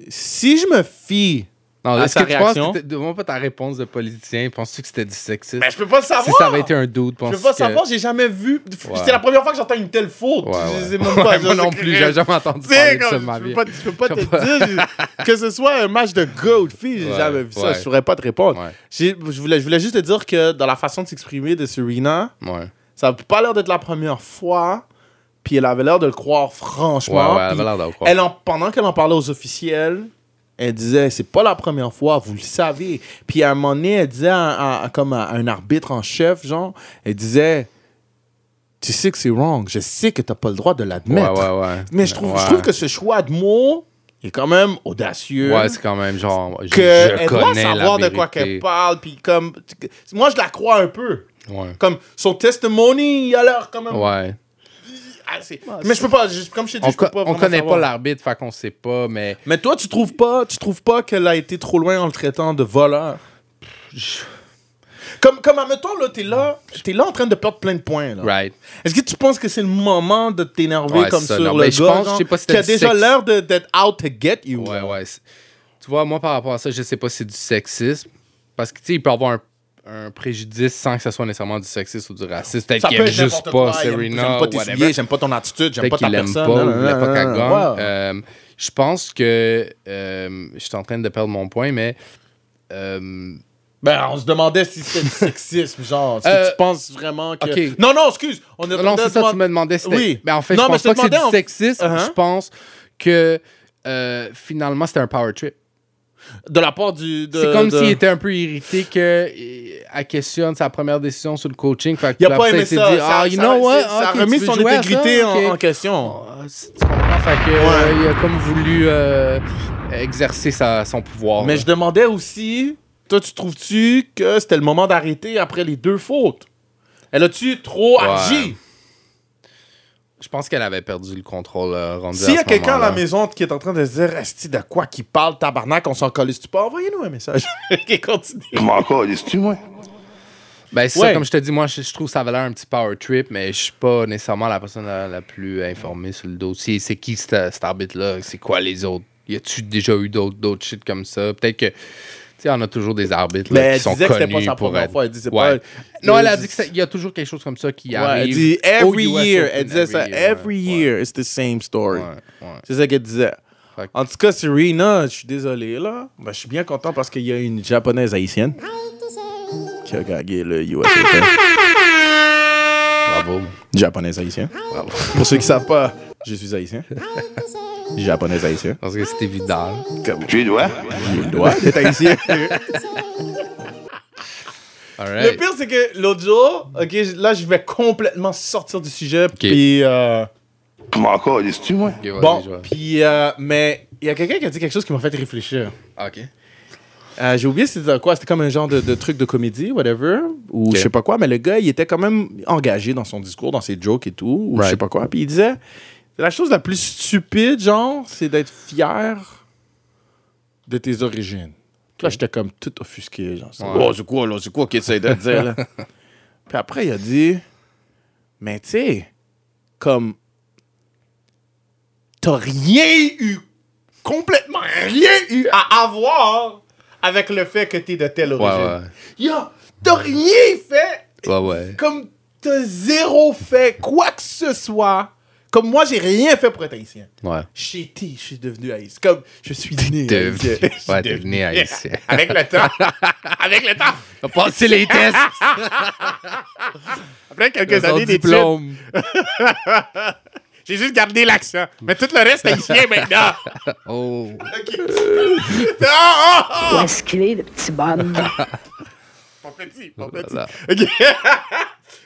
si je me fie Non, à est-ce que tu penses réaction... que c'était- Demande pas ta réponse de politicien. Penses-tu que c'était du sexisme? Mais je peux pas le savoir. si ça avait été un dude, Je penses-tu peux pas que... savoir, j'ai jamais vu. Ouais. C'est la première fois que j'entends une telle faute. Ouais, Je ouais. sais même pas. Ouais, je moi non plus, j'ai jamais entendu Tu sais, parler de ça de ma je peux vie. pas, je peux pas te Je peux pas- dire je- que ce soit un match de gars ou de filles, j'ai Ouais, jamais vu ça. Je saurais pas te répondre. Je voulais, je voulais juste te dire que dans la façon de s'exprimer de Serena, Ouais. Ça n'a pas l'air d'être la première fois. Puis elle avait l'air de le croire Ouais, franchement. ouais, elle puis avait l'air d'avoir croire. elle en, pendant qu'elle en parlait aux officiels, elle disait c'est pas la première fois, vous le savez. Puis à un moment donné, elle disait à, à- comme à un arbitre en chef, genre, elle disait tu sais que c'est wrong, je sais que t'as pas le droit de Ouais, l'admettre. ouais, ouais. Mais je trouve, Ouais. je trouve que ce choix de mots est quand même audacieux. Ouais, c'est quand même genre. Je, que je elle doit connais savoir la de quoi qu'elle parle, puis comme moi je la crois un peu. Ouais. Comme son testimony, il a l'air quand même. Ouais. assez- Mais je peux pas, je- comme je t'ai dit, On, je peux co- pas. on connaît savoir. pas l'arbitre, fait qu'on sait pas, mais. Mais toi, tu trouves pas, tu trouves pas qu'elle a été trop loin en le traitant de voleur? Comme, comme admettons, là, t'es là, t'es là en train de perdre plein de points, là. Right. Est-ce que tu penses que c'est le moment de t'énerver Ouais, comme ça, sur non, le mais je gars, pense- je genre, sais pas si qui a déjà sexe. l'air d'être out to get you? Ouais, ouais. Tu vois, moi, par rapport à ça, je sais pas si c'est du sexisme. Parce que, tu sais, il peut avoir un, un préjudice sans que ce soit nécessairement du sexisme ou du racisme. Peut-être qu'il aime juste pas Serena J'aime pas tes whatever. souliers, j'aime pas ton attitude, j'aime Peut-être pas ta personne. pas nan, pas qu'elle. Ouais. Euh, je pense que... euh, je suis en train de perdre mon point, mais... euh, Ben, on se demandait si c'était du sexisme, genre. Est-ce que tu penses vraiment que. Non, non, excuse. On est non, c'est ça, tu me demandais. c'était- Oui. Mais en fait, Non, je pense pas que c'est du sexisme. Uh-huh. Je pense que finalement, c'était un power trip. De la part du. C'est comme de- s'il était un peu irrité qu'elle questionne sa première décision sur le coaching. Fait que Il a pas aimé ça. dit, ça, ah, you ça- know what? Ça a Ok, remis son intégrité ça? en, question. Ah, tu comprends? Fait que, euh, il a comme voulu euh, exercer sa- son pouvoir. Mais là. je demandais aussi, toi, tu trouves-tu que c'était le moment d'arrêter après les deux fautes? Elle a-tu trop Ouais. agi? Je pense qu'elle avait perdu le contrôle euh, rendu S'il y a quelqu'un à la maison qui est en train de se dire, Esti, de quoi qui parle, tabarnak, on s'en colle, tu pas, envoyez-nous un message? qui continue. Je m'en calisse-tu, moi? Ben, c'est Ouais. ça, comme je te dis, moi, je, je trouve ça avait l'air un petit power trip, mais je suis pas nécessairement la personne la, la plus informée sur le dossier. C'est qui cet cet arbitre-là? C'est quoi les autres? Y a-tu déjà eu d'autres d'autres shit comme ça? Peut-être que, tu sais, on a toujours des arbitres là, Mais qui elle sont disait que c'était pas connus sa pour première être... fois. Elle disait Ouais. pas. Non, elle a dit qu'il y a toujours quelque chose comme ça qui Ouais, arrive. elle dit au every US year. Open, Elle disait ça, every ouais. year, it's the same story. Ouais, ouais. C'est ça qu'elle disait. Fait que- En tout cas, Serena, je suis désolé, là. Ben, je suis bien content parce qu'il y a une japonaise haïtienne qui a gagné le US Open. Bravo. Japonaise haïtienne. Pour ceux qui savent pas, je suis haïtien. Japonaise haïtien. Parce que c'est évident. Comme Tu dois? j'ai le droit d'être haïtien. Le pire, c'est que l'autre jour, ok, là, je vais complètement sortir du sujet. Puis, euh, Je m'en calisse-tu, moi? Bon, je puis, euh, mais il y a quelqu'un qui a dit quelque chose qui m'a fait réfléchir. Ah, Ok. Euh, J'ai oublié c'était quoi, c'était comme un genre de, de truc de comédie, whatever, ou je sais pas quoi, mais le gars, il était quand même engagé dans son discours, dans ses jokes et tout, ou je sais pas quoi. Puis il disait, la chose la plus stupide, genre, c'est d'être fier de tes origines. Là, j'étais comme tout offusqué, genre. c'est- Ouais. Oh, c'est quoi, là, c'est quoi qu'il essaie de dire, là? Puis après, il a dit, mais tu sais, comme, t'as rien eu, complètement rien eu à avoir avec le fait que t'es de telle Ouais, origine. ouais. Yo, t'as rien fait, Ouais, ouais. comme t'as zéro fait quoi que ce soit. Comme moi, j'ai rien fait pour être haïtien. Ouais. J'ai été, je suis devenu haïtien. Comme je suis né Devenu- haïtien. Ouais, devenu- devenu haïtien. Avec le temps. Avec le temps. On a passé les tests. Après quelques années d'études, diplôme. j'ai juste gardé l'accent. Mais tout le reste haïtien maintenant. Oh. Ok. Ah, ah. Où est-ce qu'il est, le petit bonhomme? Pas petit, pas petit. Ok.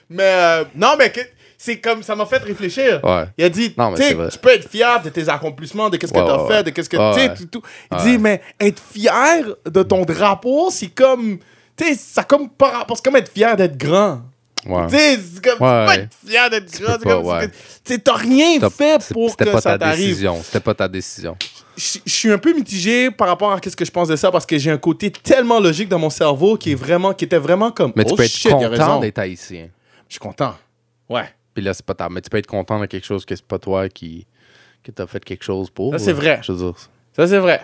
mais euh, non, mais que- c'est comme ça m'a fait réfléchir. Ouais. Il a dit, Non, tu peux être fier de tes accomplissements, de qu'est-ce que Ouais, tu as ouais, fait, de qu'est-ce que Ouais, tu sais, ouais. tout, tout. Il Ouais. dit, mais être fier de ton drapeau, c'est comme, tu sais, ça comme par rapport, c'est comme être fier d'être grand. Ouais. Tu sais, c'est comme, tu peux être fier d'être ouais. sais, t'as rien T'as- fait pour que pas ça ta t'arrive. décision. C'était pas ta décision. je suis un peu mitigé par rapport à ce que je pense de ça parce que j'ai un côté tellement logique dans mon cerveau qui est vraiment qui était vraiment comme Mais tu oh peux être shit, content d'être haïtien. Je suis content. Ouais. Puis là, c'est pas ta... Mais tu peux être content de quelque chose que c'est pas toi qui, qui t'a fait quelque chose pour. Ça, c'est vrai. Je veux dire, Ça c'est vrai.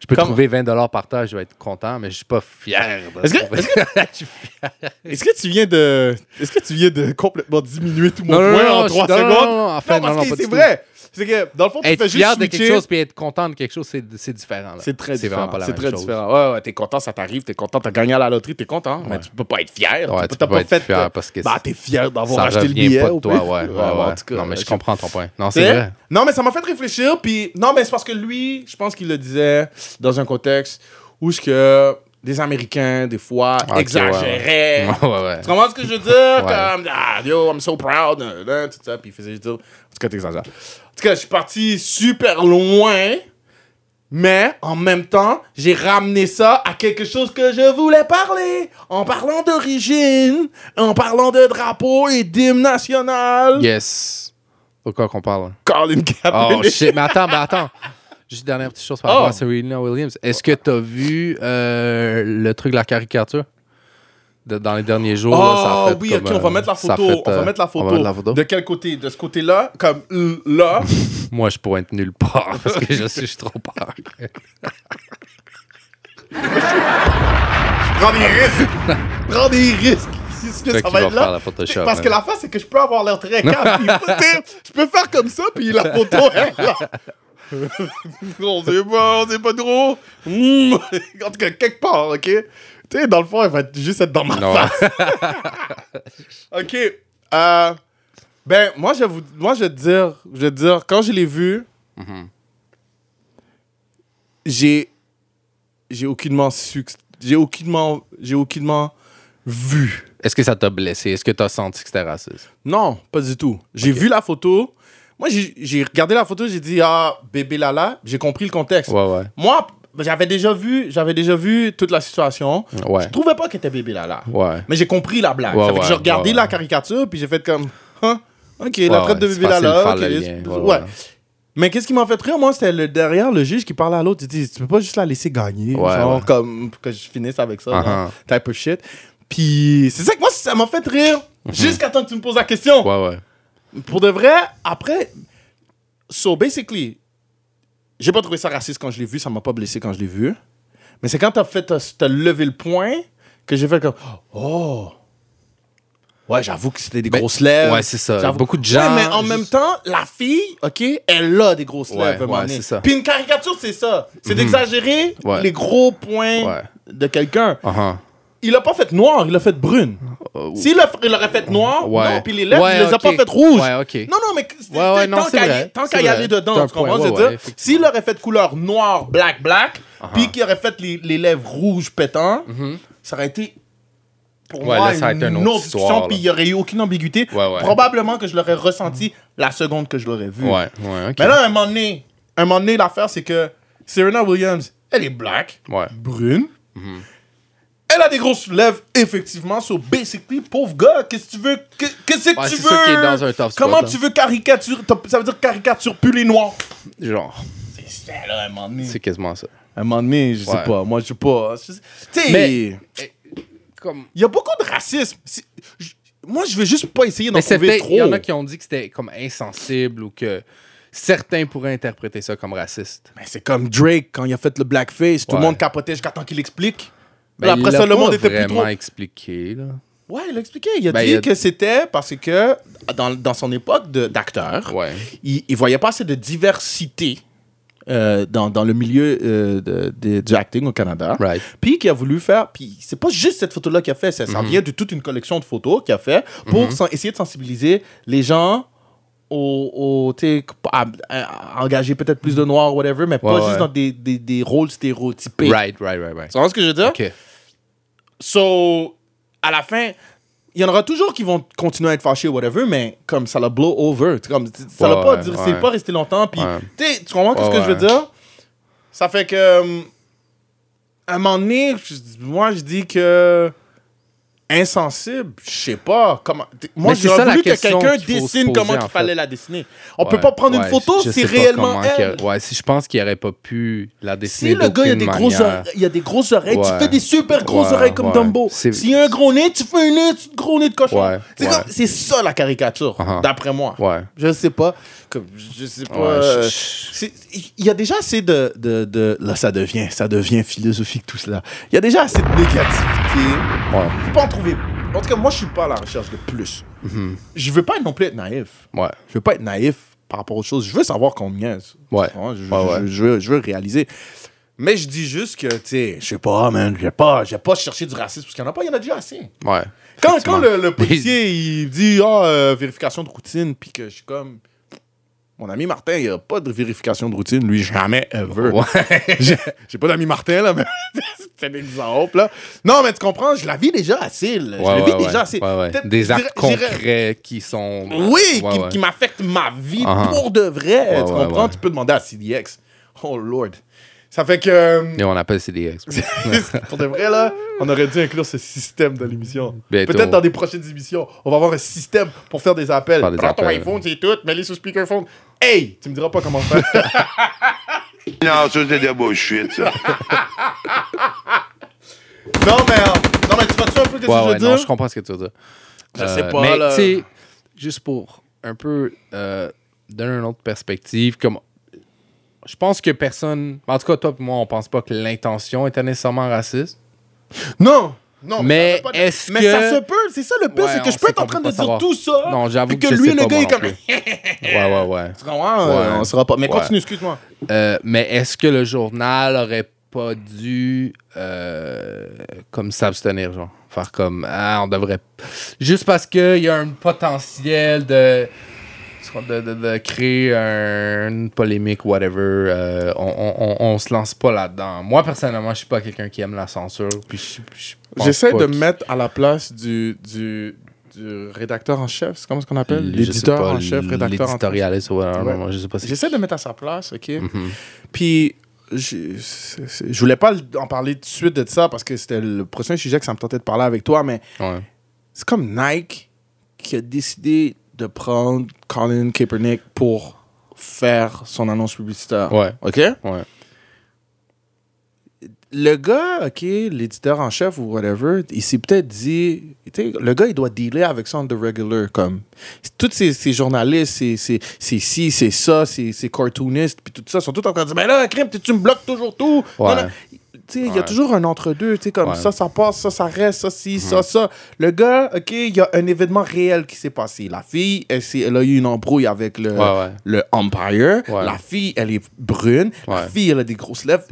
Je peux Comme- trouver 20 par terre, je vais être content, mais je suis pas fier. Est-ce que- suis fier. Est-ce que tu viens de est-ce que tu viens de complètement diminuer tout mon Non, non, point non, en non, 3 je- non, secondes? non, non, en fait, parce non, non, que pas c'est du tout. vrai. C'est que dans le fond tu Être fais juste fier de quelque chose puis être content de quelque chose, c'est c'est différent. là. C'est très C'est différent. vraiment pas la C'est même très chose. différent. Ouais, ouais, t'es content, ça t'arrive, t'es content, t'as gagné à la loterie, t'es content. Mais tu peux pas être fier. Ouais, tu peux pas être fier parce que Bah, t'es fier d'avoir Ça acheté le revient billet. pas de au toi, pire. ouais. ouais, Ouais, en tout cas, non, mais je comprends ton point. Non, c'est vrai. Non, mais ça m'a fait réfléchir. Puis non, mais c'est parce que lui, je pense qu'il le disait dans un contexte où ce que des Américains, des fois, Ok, ouais, exagéraient. Ouais, ouais, ouais. Tu comprends ce que je veux dire? Comme, ah, yo, I'm so proud, tout ça. Puis il faisait juste dire, en tout cas, t'exagères. Tout cas, je suis parti super loin, mais en même temps, j'ai ramené ça à quelque chose que je voulais parler. En parlant d'origine, en parlant de drapeau et d'hymne national. Yes. De quoi qu'on parle? Colin Kaepernick. Oh shit, mais attends, mais attends. Juste une dernière petite chose par Oh. rapport à Serena Williams. Est-ce que t'as vu euh, le truc de la caricature? De- dans les derniers jours? là, ça a Oh fait oui, comme, ok, on va euh, mettre la ça a photo. fait, on va euh, mettre la on photo. mettre la photo. De quel côté? De ce côté-là Comme l- là? Moi, je pourrais être nulle part parce que je suis, je trop peur. Prends des risques. Prends des risques. Que ça va être faire là la Photoshop. Parce que hein. la face, c'est que je peux avoir l'air très calme. Puis, je peux faire comme ça, puis la photo est là. on sait pas, on sait pas trop. Hmm. En tout cas, quelque part, OK? Tu sais, dans le fond, elle va juste être dans ma Non. face. OK. Euh, ben, moi, je vais vous, moi, je vais te dire, je vais te dire, quand je l'ai vu, Mhm. j'ai, j'ai aucunement su, j'ai aucunement, j'ai aucunement vu. Est-ce que ça t'a blessé? Est-ce que t'as senti que c'était raciste? Non, pas du tout. J'ai vu la photo. Moi, j'ai j'ai regardé la photo, j'ai dit, ah, bébé Lala, j'ai compris le contexte. Ouais, ouais. Moi, j'avais déjà vu, j'avais déjà vu toute la situation. Ouais. Je trouvais pas qu'elle était bébé. Ouais. Mais j'ai compris la blague. Ouais, ça fait que ouais, j'ai regardé la caricature, puis j'ai fait comme, Hein? ok, la traite de bébé lien, ouais. Mais qu'est-ce qui m'a fait rire, moi, c'était le, derrière le juge qui parlait à l'autre. Il dit, tu peux pas juste la laisser gagner. Genre, comme, que je finisse avec ça. Uh-huh. type of shit. Puis, c'est ça que moi, ça m'a fait rire. Mhm. Jusqu'à temps que tu me poses la question. Ouais, ouais. Pour de vrai, après. So, basically, j'ai pas trouvé ça raciste quand je l'ai vu, ça m'a pas blessé quand je l'ai vu. Mais c'est quand t'as fait, t'as t'as levé le point que j'ai fait comme. Oh! Ouais, j'avoue que c'était des Ben, grosses lèvres. ouais, c'est ça. J'avoue. Beaucoup de gens, Ouais, mais en juste- même temps, la fille, OK, elle a des grosses Ouais, lèvres. ouais, c'est ça. Mhm. Puis une caricature, c'est ça. C'est d'exagérer Ouais. les gros points de quelqu'un. Uh-huh. Il a pas fait noir, il a fait brune. Euh, S'il a- il aurait fait noir, Ouais. non, puis les lèvres, Ouais, il les a ok. pas fait rouges. Ouais, ok. Non, non, mais c'est- Ouais, ouais, c'est- non, tant c'est qu'à vrai, y- tant c'est qu'à y vrai. aller dedans, un tu comprends, point, je veux ouais, dire? effectivement. Uh-huh. S'il aurait fait couleur noir, black, black, puis qu'il aurait fait les, les lèvres rouges pétants, ça aurait été pour Mm-hmm. Ouais, moi là, ça aurait été une une autre autre histoire, discussion, là. puis il n'y aurait eu aucune ambiguïté. Ouais, ouais. Probablement que je l'aurais ressenti la seconde que je l'aurais vu. Ouais, ouais, ok. Mais là, à un moment donné, à un moment donné, l'affaire, c'est que Serena Williams, elle est black, Ouais. brune. Elle a des grosses lèvres, effectivement. So, basically, pauvre gars, qu'est-ce que tu veux? que- Qu'est-ce que Ouais, tu veux? ça qui est dans un tough spot, Comment tu veux caricaturer? Ça veut dire caricature plus les noirs. Genre, C'est ça, là, à un moment donné. c'est quasiment ça. À un moment donné, je sais Ouais. pas. Moi, je sais pas. Sais- Tu sais, Mais- Comme... il y a beaucoup de racisme. Moi, je veux juste pas essayer d'en trouver trop. il y en a qui ont dit que c'était comme insensible ou que certains pourraient interpréter ça comme raciste. Mais c'est comme Drake, quand il a fait le blackface, tout le monde capotait jusqu'à temps qu'il explique. Ben, après ça, le monde était plus trop... expliqué, là. Ouais, il a expliqué. Il a Ben, dit il a- que c'était parce que dans, dans son époque d'acteur, Ouais. il, il voyait pas assez de diversité euh, dans, dans le milieu euh, de- de- du acting au Canada. Right. Puis qu'il a voulu faire. Puis c'est pas juste cette photo-là qu'il a fait, ça, Mhm. ça vient de toute une collection de photos qu'il a fait pour sen- essayer de sensibiliser les gens au, au à, à engager peut-être plus de noirs, whatever, mais pas Ouais, juste dans des, des, des rôles stéréotypés. Right, right, right, right. Tu vois ce que je veux dire? OK. So, à la fin, il y en aura toujours qui vont continuer à être fâchés, whatever, mais comme ça l'a blow over. Comme, ça l'a Ouais, pas, ouais, c'est pas resté longtemps. Puis, Ouais. tu comprends Ouais, ce que je veux dire? Ça fait que, euh, à un moment donné, moi, je dis que insensible, je sais pas comment. Moi, j'aurais la voulu que quelqu'un dessine poser, comment en il fallait fait. la dessiner. On peut Ouais, pas prendre une photo, pas réellement elle. Ouais, si je pense qu'il aurait pas pu la dessiner Si le gars, il a des grosses manière. oreilles, il a des grosses oreilles, tu fais des super grosses oreilles comme. Dumbo. S'il y a un gros nez, tu fais un nez, gros nez de cochon. C'est ça la caricature, Uh-huh. d'après moi. Ouais. Je sais pas. Comme, je sais pas. Ouais, euh, je- Il y a déjà assez de, de, de- Là, ça devient, ça devient philosophique tout cela. Il y a déjà assez de négativité. Ouais. Faut pas en trouver. En tout cas, moi, je suis pas à la recherche de plus. Mhm. Je veux pas non plus être naïf. Ouais. Je veux pas être naïf par rapport aux choses. Je veux savoir combien. Ouais. Je, je- Ouais, ouais. je- je veux, je veux réaliser. Mais je dis juste que, tu sais, je sais pas, man. Je vais pas, je vais pas chercher du racisme parce qu'il y en a pas, il y en a déjà assez. Ouais. Quand, quand le, le policier il dit ah euh, vérification de routine puis que je suis comme mon ami Martin il a pas de vérification de routine lui jamais ever. Ouais. j'ai pas d'ami Martin là mais c'est un exemple là. Non mais tu comprends je la vis déjà assez là. je Ouais, la vis déjà assez. Des je actes je concrets qui sont. oui Ouais, qui, qui m'affectent ma vie Uh-huh. pour de vrai tu comprends? tu peux demander à CDX oh lord ça fait que euh, Et on appelle CDX. pour de vrai, là, on aurait dû inclure ce système dans l'émission. Peut-être dans des prochaines émissions, on va avoir un système pour faire des appels. Faire des Prends ton iPhone, c'est tout, mets-les sur speakerphone. Hey, tu me diras pas comment faire. Non, ça, c'est de bullshit, ça. non, mais, euh, non, mais tu vois-tu un peu ce que Ouais, je veux ouais, dire? non, je comprends ce que tu veux dire. Je sais pas, Mais, là. tu sais, juste pour un peu euh, donner une autre perspective, comme. Je pense que personne. En tout cas, toi et moi, on pense pas que l'intention était nécessairement raciste. Non! Non, Mais est-ce mais que- ça se peut, c'est ça le pire, Ouais, c'est que je peux être en train de dire tout ça. Non, que que je lui, sais le pas, gars, est comme. Ouais, ouais, ouais. Tu comprends? Ouais. Euh, on saura pas. Mais Ouais. continue, excuse-moi. Euh, mais est-ce que le journal aurait pas dû euh, comme s'abstenir, genre? Faire comme Ah, on devrait. Juste parce qu'il y a un potentiel de. De, de- de créer un- une polémique, whatever. euh, on, on, on, on se lance pas là-dedans. Moi, personnellement, je suis pas quelqu'un qui aime la censure. J'essaie de me mettre à la place du, du, du rédacteur en chef. C'est comment ce qu'on appelle? L'éditeur en chef, rédacteur en chef. L'éditorialiste, ouais, je sais pas si. J'essaie de mettre à sa place, OK? Mhm. Puis, je, voulais pas en parler tout de suite de ça parce que c'était le prochain sujet que ça me tentait de parler avec toi, mais Ouais. c'est comme Nike qui a décidé de prendre Colin Kaepernick pour faire son annonce publicitaire. Ouais. OK? Ouais. le gars, OK, l'éditeur en chef ou whatever, il s'est peut-être dit, le gars, il doit dealer avec ça on the regular, comme, tous ces, ces journalistes, c'est ci, c'est ça, c'est cartoonistes, puis tout ça, sont tous en train de dire, mais là, crime, tu me bloques toujours tout. Ouais. Non, non. Il y a toujours un entre-deux, comme Ouais. ça, ça passe, ça, ça reste, ça, ci, ça, ça. Le gars, OK, il y a un événement réel qui s'est passé. La fille, elle, elle a eu une embrouille avec le, le umpire. La fille, elle est brune. La fille, elle a des grosses lèvres.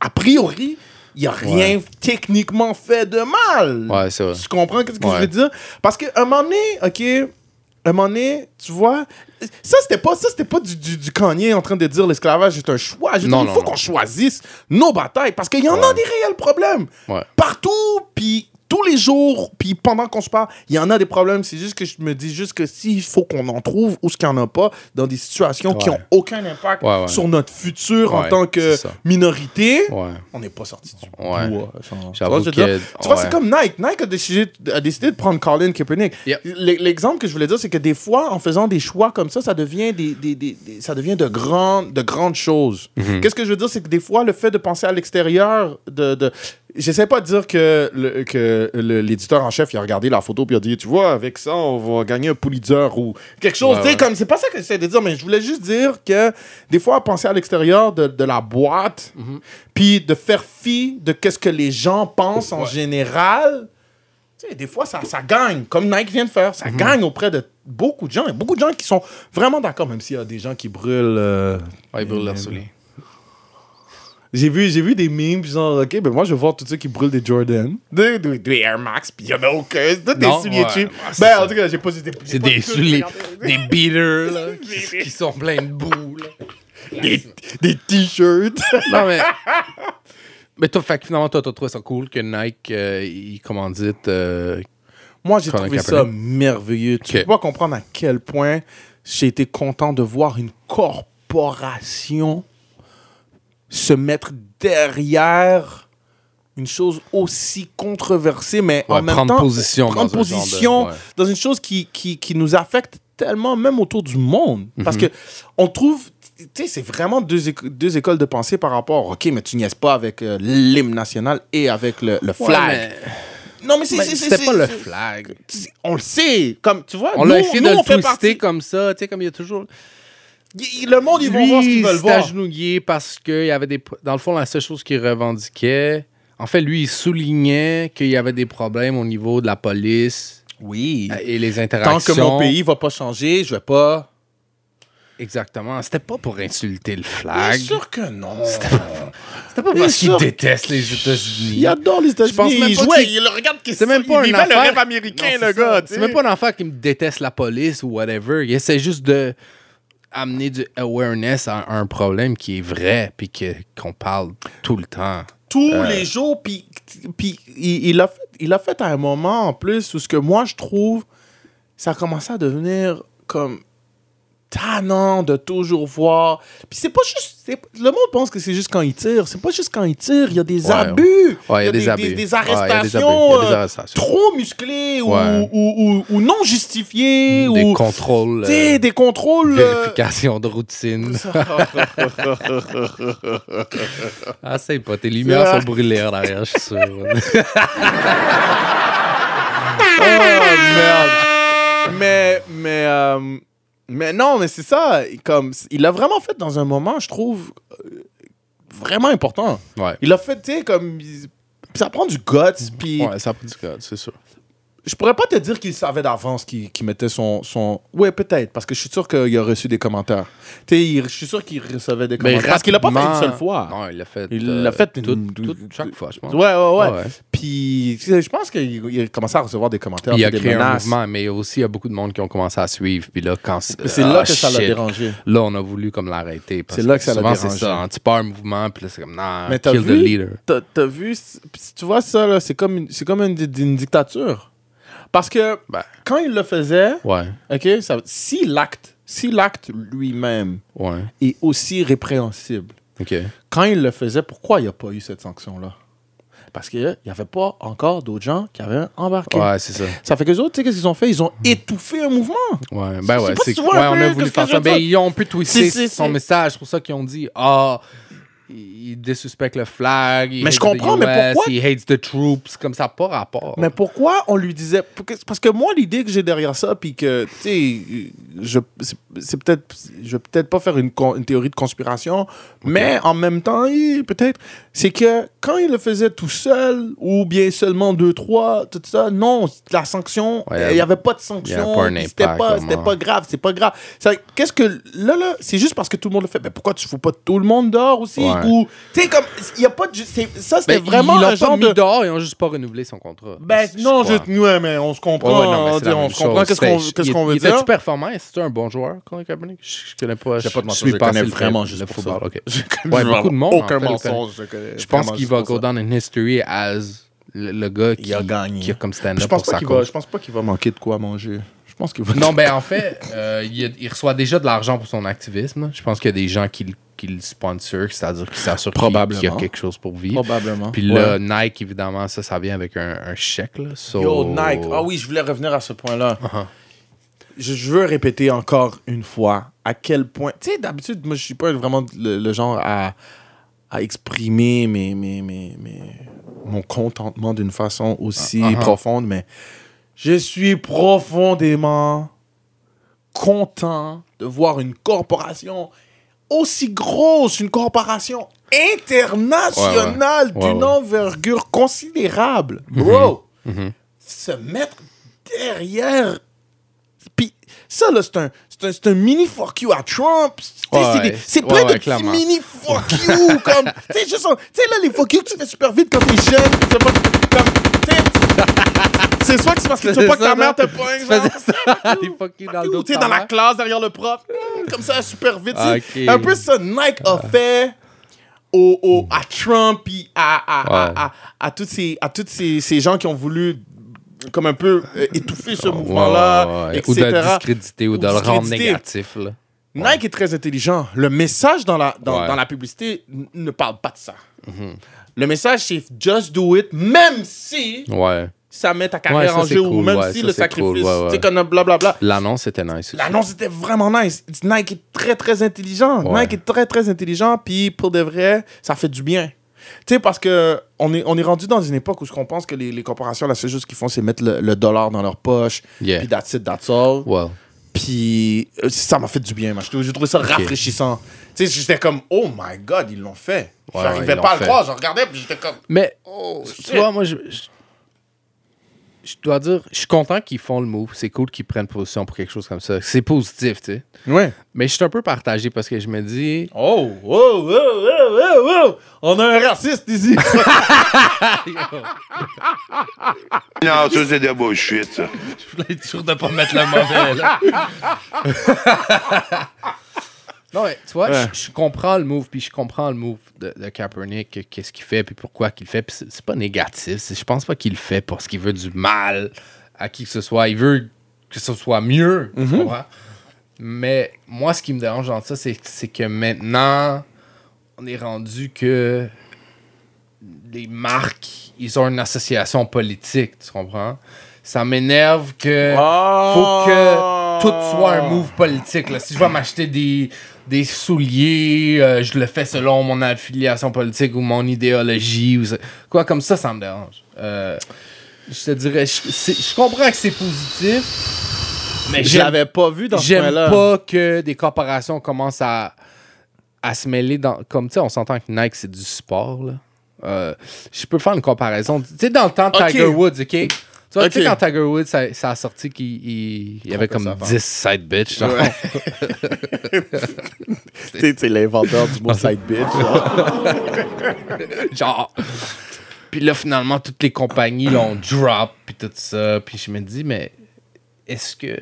A priori, il n'y a rien techniquement fait de mal. Ouais, c'est vrai. Tu comprends ce que je veux dire? Parce qu'à un moment donné, OK, un moment donné, tu vois, ça, c'était pas, ça, c'était pas du, du, du Kanye en train de dire l'esclavage est un choix. Je Non, il faut qu'on choisisse nos batailles parce qu'il y en a des réels problèmes. Ouais. Partout, puis tous les jours, puis pendant qu'on se parle, il y en a des problèmes. C'est juste que je me dis juste que s'il faut qu'on en trouve ou ce qu'il n'y en a pas dans des situations qui Ouais. ont aucun impact Ouais, ouais. sur notre futur en tant que minorité, on n'est pas sorti du bois. genre. Tu vois, que- Tu vois, c'est comme Nike. Nike a décidé, a décidé de prendre Colin Kaepernick. Yep. L'exemple que je voulais dire, c'est que des fois, en faisant des choix comme ça, ça devient, des, des- des- des- ça devient de, grandes, de grandes choses. Mhm. Qu'est-ce que je veux dire, c'est que des fois, le fait de penser à l'extérieur, de, de... j'essaie pas de dire que le- que le- l'éditeur en chef il a regardé la photo puis il a dit, tu vois, avec ça, on va gagner un Pulitzer ou quelque chose. Ouais, ouais. comme c'est pas ça que j'essaie de dire, mais je voulais juste dire que des fois, penser à l'extérieur de, de la boîte, Mhm. puis de faire fi de qu'est-ce que les gens pensent en général. Des fois, ça, ça gagne, comme Nike vient de faire. Ça Mhm. gagne auprès de beaucoup de gens. Il y a beaucoup de gens qui sont vraiment d'accord, même s'il y a des gens qui brûlent. euh, Ouais, ils brûlent souliers. J'ai vu, j'ai vu des memes, puis genre, ok, ben moi je vais voir tous ceux qui brûlent des Jordan, des, des, des Air Max, puis il y en a aucun, c'est des Non, souliers ouais, cheap. ouais, c'est ben, ça. en tout cas, j'ai pas des C'est des souliers, des beaters, là, qui, qui sont pleins de boue, là. des, des t-shirts. Non, mais. Mais toi, fait finalement, toi, t'as trouvé ça cool que Nike, euh, il commandite. euh, Moi, j'ai trouvé ça merveilleux. Tu Ok. peux pas comprendre à quel point j'ai été content de voir une corporation se mettre derrière une chose aussi controversée, mais en Ouais, même prendre temps, position prendre dans un genre de- position ouais. dans une chose qui, qui, qui nous affecte tellement, même autour du monde. Mhm. Parce que on trouve, tu sais, c'est vraiment deux, éco- deux écoles de pensée par rapport, ok, mais tu niaises pas avec euh, l'hymne national et avec le, le Ouais, flag. mais- Non, mais c'est pas le flag. On le sait, comme tu vois, On l'a essayé de on le fait twister partie. comme ça, tu sais, comme il y a toujours. Le monde, ils vont Lui, voir ce qu'ils il veulent s'est voir. agenouillé parce que il y avait des. Dans le fond, la seule chose qu'il revendiquait. En fait, lui, il soulignait qu'il y avait des problèmes au niveau de la police Oui. euh, et les Tant interactions. que mon pays va pas changer, je vais pas. Exactement. C'était pas pour insulter le Bien flag. sûr que non. C'était pas Bien parce qu'il déteste les États-Unis. Il adore les États-Unis. Je pense même Il pas il le regarde qu'il C'est même pas il une vivait le rêve américain, Non, le c'est gars. C'est même pas une affaire qui me déteste la police ou whatever. Il essaie juste de amener du awareness à un problème qui est vrai puis qu'on parle tout le temps. tous Euh. les jours. Puis, puis il, il a fait, il a fait à un moment en plus où ce que moi je trouve, ça a commencé à devenir comme tannant de toujours voir. Puis c'est pas juste. Le monde pense que c'est juste quand il tire. C'est pas juste quand il tire. Il y a des Ouais. abus. Ouais, il y a des abus. Des, Ouais, il y a des arrestations. abus. Y des euh, arrestations. trop musclées ou, Ouais. ou, ou- ou non justifiées. Des ou, contrôles. euh, des contrôles. euh, vérification de routine. ah, c'est pas. Tes lumières sont brûlées en arrière, je suis sûr. Oh merde. Mais, mais, mais non, mais c'est ça. Comme, il l'a vraiment fait dans un moment, je trouve, euh, vraiment important. ouais. Il l'a fait, tu sais, comme. Ça prend du guts, puis Ouais, ça pris du code, c'est sûr. Je pourrais pas te dire qu'il savait d'avance qu'il qu'il mettait son, son. Ouais, peut-être, parce que je suis sûr qu'il a reçu des commentaires. Tu sais, je suis sûr qu'il recevait des commentaires. Parce qu'il l'a pas fait une seule fois. Non, il l'a fait. Il euh, l'a fait tout- une- tout- chaque fois, je pense. Ouais, ouais, ouais. Ouais. Puis, je pense qu'il il a commencé à recevoir des commentaires. Puis il a des créé un mouvement, mais il y a aussi il y a beaucoup de monde qui ont commencé à suivre. Puis là, quand C'est ah, là que ça l'a dérangé. Là, on a voulu comme l'arrêter. C'est là que ça l'a souvent, dérangé. c'est ça. hein, tu pars un mouvement, puis là, c'est comme, non, Mais t'as kill the vu? leader. T'as vu, tu vois ça, là, c'est comme, une, comme une dictature. Parce que Ben, quand il le faisait, ouais, ok, ça, si l'acte, si l'acte lui-même ouais, est aussi répréhensible, quand il le faisait, pourquoi il n'y a pas eu cette sanction-là? Parce qu'il n'y avait pas encore d'autres gens qui avaient embarqué. Ouais, c'est ça. Ça fait que les autres, tu sais, qu'est-ce qu'ils ont fait? Ils ont étouffé un mouvement. Ouais, ben ouais, c'est ouais, on a voulu faire ça. veux Ben, ils ont pu twister son message. C'est pour ça qu'ils ont dit, ah, il désuspecte le flag. il Mais je comprends, mais pourquoi- Il hates the troops. Comme ça, pas rapport. Mais pourquoi on lui disait Parce que moi, l'idée que j'ai derrière ça, puis que, tu sais, je, c'est- peut-être, je vais peut-être pas faire une, con- une théorie de conspiration, mais en même temps, peut-être, c'est que quand il le faisait tout seul, ou bien seulement deux, trois, tout ça, non, la sanction, Ouais, il n'y avait pas de sanction, c'était pas, c'était pas grave, c'est pas grave. Qu'est-ce que, là, là, c'est juste parce que tout le monde le fait, mais pourquoi tu fous pas tout le monde dehors aussi, Ouais. Ou, tu sais, comme, il y a pas de, c'est- ça, c'était Ben, vraiment ils un genre mis de... dehors, ils ont juste pas renouvelé son contrat. Ben, Je non, je, ouais, mais on se comprend. Ouais, ouais, non, mais on dit- on se comprend qu'est-ce qu'on C'était- qu'est-ce il- qu'on veut il dire? était-tu performant? C'est un bon joueur, Colin Kaepernick? Je, je connais pas. Je sais pas de je je pas connais le- vraiment le juste pour football. ça. ok. Je Ouais, connais beaucoup de monde. Aucun le mensonge, je connais. Je pense qu'il va go down in history as le, le gars qui Il a gagné. qui a comme stand-up Je pense, pour pas sa qu'il va, cause. je pense pas qu'il va manquer de quoi manger. Je pense qu'il va. Non, ben en fait, euh, il, il reçoit déjà de l'argent pour son activisme. Je pense qu'il y a des gens qui, le- qui le sponsorent, c'est-à-dire qui s'assurent qu'il y a quelque chose pour vivre. Probablement. Puis là, Nike, évidemment, ça, ça vient avec un, un chèque. Là. So- Yo, Nike. Ah oui, je voulais revenir à ce point-là. Uh-huh. je, je veux répéter encore une fois à quel point. Tu sais, d'habitude, moi, je suis pas vraiment le, le genre à, à exprimer mes, mes, mes, mes- mon contentement d'une façon aussi ah. profonde, mais je suis profondément content de voir une corporation aussi grosse, une corporation internationale Ouais, ouais. Ouais, d'une ouais. envergure considérable. Bro, Mhm. se mettre derrière. Puis ça, là, c'est un, c'est un, un mini fuck you à Trump. C'est plein de petits mini fuck you. comme, tu sais, là, les fuck you que tu fais super vite quand t'es jeune. comme, sais, c'est soit que c'est parce que tu veux pas que ta mère te pogne. Tu faisais ça, des fucking dans le dos tu sais, dans la classe, derrière le prof. Comme ça, super vite. Un peu ça, Nike a fait au, au- à Trump, puis à, à, à, Ouais. à, à tous, ces, à tous ces, ces gens qui ont voulu comme un peu euh, étouffer ce mouvement-là, ouais. Ou de le discréditer ou Ou de le rendre négatif. Là. Nike est très intelligent. Le message dans la, dans, la publicité ne parle pas de ça. Le message, c'est just do it, même si Ouais. Ça met ta carrière ça, en jeu ou cool, même ouais, si ça, le cool, sacrifice, ouais, ouais. tu sais, a blablabla. L'annonce était nice. L'annonce était vraiment nice. Nike est très, très intelligent. Ouais. Nike est très, très intelligent. Puis, pour de vrai, ça fait du bien. Tu sais, parce que on est, on est rendu dans une époque où ce qu'on pense que les, les corporations, la seule chose qu'ils font, c'est mettre le, le dollar dans leur poche. Yeah. Puis, that's it, that's all. Well. Puis, euh, ça m'a fait du bien. moi. J'ai trouvé ça rafraîchissant. Tu sais, j'étais comme, oh my god, ils l'ont fait. Ouais, J'arrivais ouais, pas à le croire. Je regardais, puis j'étais comme, Mais oh, tu vois, moi, je, je, je dois dire, je suis content qu'ils font le move. C'est cool qu'ils prennent position pour quelque chose comme ça. C'est positif, tu sais. Ouais. Mais je suis un peu partagé parce que je me dis, Oh, oh, oh, oh, oh, oh. On a un raciste ici. Non, ça, c'est de la bullshit, ça. je voulais être sûr de pas mettre le mauvais, là. non, mais tu vois, Ouais. je, je comprends le move, puis je comprends le move de, de Kaepernick, qu'est-ce qu'il fait, puis pourquoi qu'il le fait. Puis c'est pas négatif. Je pense pas qu'il le fait parce qu'il veut du mal à qui que ce soit. Il veut que ce soit mieux, tu comprends? Mais moi, ce qui me dérange dans ça, c'est que maintenant, on est rendu que les marques, ils ont une association politique, tu comprends? Ça m'énerve que faut que tout soit un move politique. Là. Si je vais m'acheter des, des souliers, euh, je le fais selon mon affiliation politique ou mon idéologie. Ou ça- quoi comme ça, ça me dérange. Euh, je te dirais, je, comprends que c'est positif, mais Je l'avais pas vu dans ce J'aime pas que des corporations commencent à, à se mêler dans. Comme tu sais, on s'entend que Nike, c'est du sport. Là. Euh, je peux faire une comparaison. Tu sais, dans le temps de. Tiger Woods, OK? Tu vois, tu sais, quand Tiger Woods, ça, ça a sorti qu'il il- avait Trompait comme sa femme. 10 side bitch. genre. Tu sais, c'est l'inventeur du mot side bitch. genre. genre. Puis là, finalement, toutes les compagnies l'ont drop, puis tout ça. Puis je me dis, mais est-ce que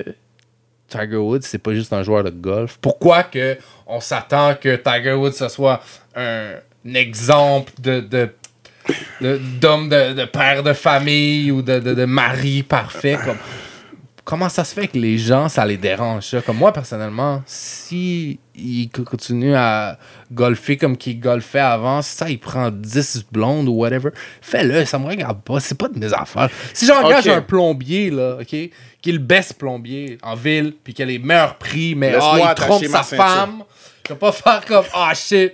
Tiger Woods, c'est pas juste un joueur de golf? Pourquoi que on s'attend que Tiger Woods, ce soit un, exemple de- d'homme de, de père de famille ou de, mari parfait comme comment ça se fait que les gens ça les dérange ça? Comme moi personnellement si il continue à golfer comme qu'il golfait avant si ça il prend 10 blondes ou whatever fais-le ça me regarde pas c'est pas de mes affaires. Si j'engage un plombier là ok qui est le best plombier en ville puis qui a les meilleurs prix mais ah, il trompe sa ceinture. femme je vais pas faire comme ah shit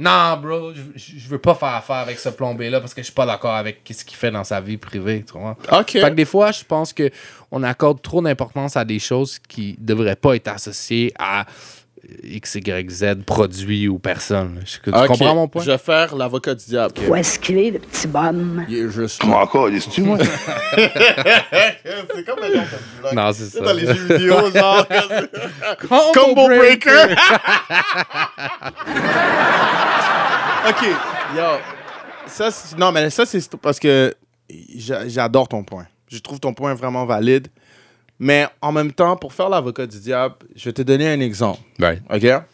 non, bro, je, je- veux pas faire affaire avec ce plombier-là parce que je suis pas d'accord avec ce qu'il fait dans sa vie privée, tu vois. OK. Fait que des fois, je pense que on accorde trop d'importance à des choses qui devraient pas être associées à X, Y, Z, produit ou personne. Je- Tu comprends mon point? Je vais faire l'avocat du diable. Où est-ce qu'il est, le petit bonhomme? Il est juste Tu m'en tu moi? c'est comme un. Non, c'est ça. Dans les jeux vidéo, genre. Combo, Combo breaker! ok, yo. Ça, non, mais ça, c'est parce que j'a- j'adore ton point. Je trouve ton point vraiment valide. Mais en même temps, pour faire l'avocat du diable, je vais te donner un exemple. Right. OK?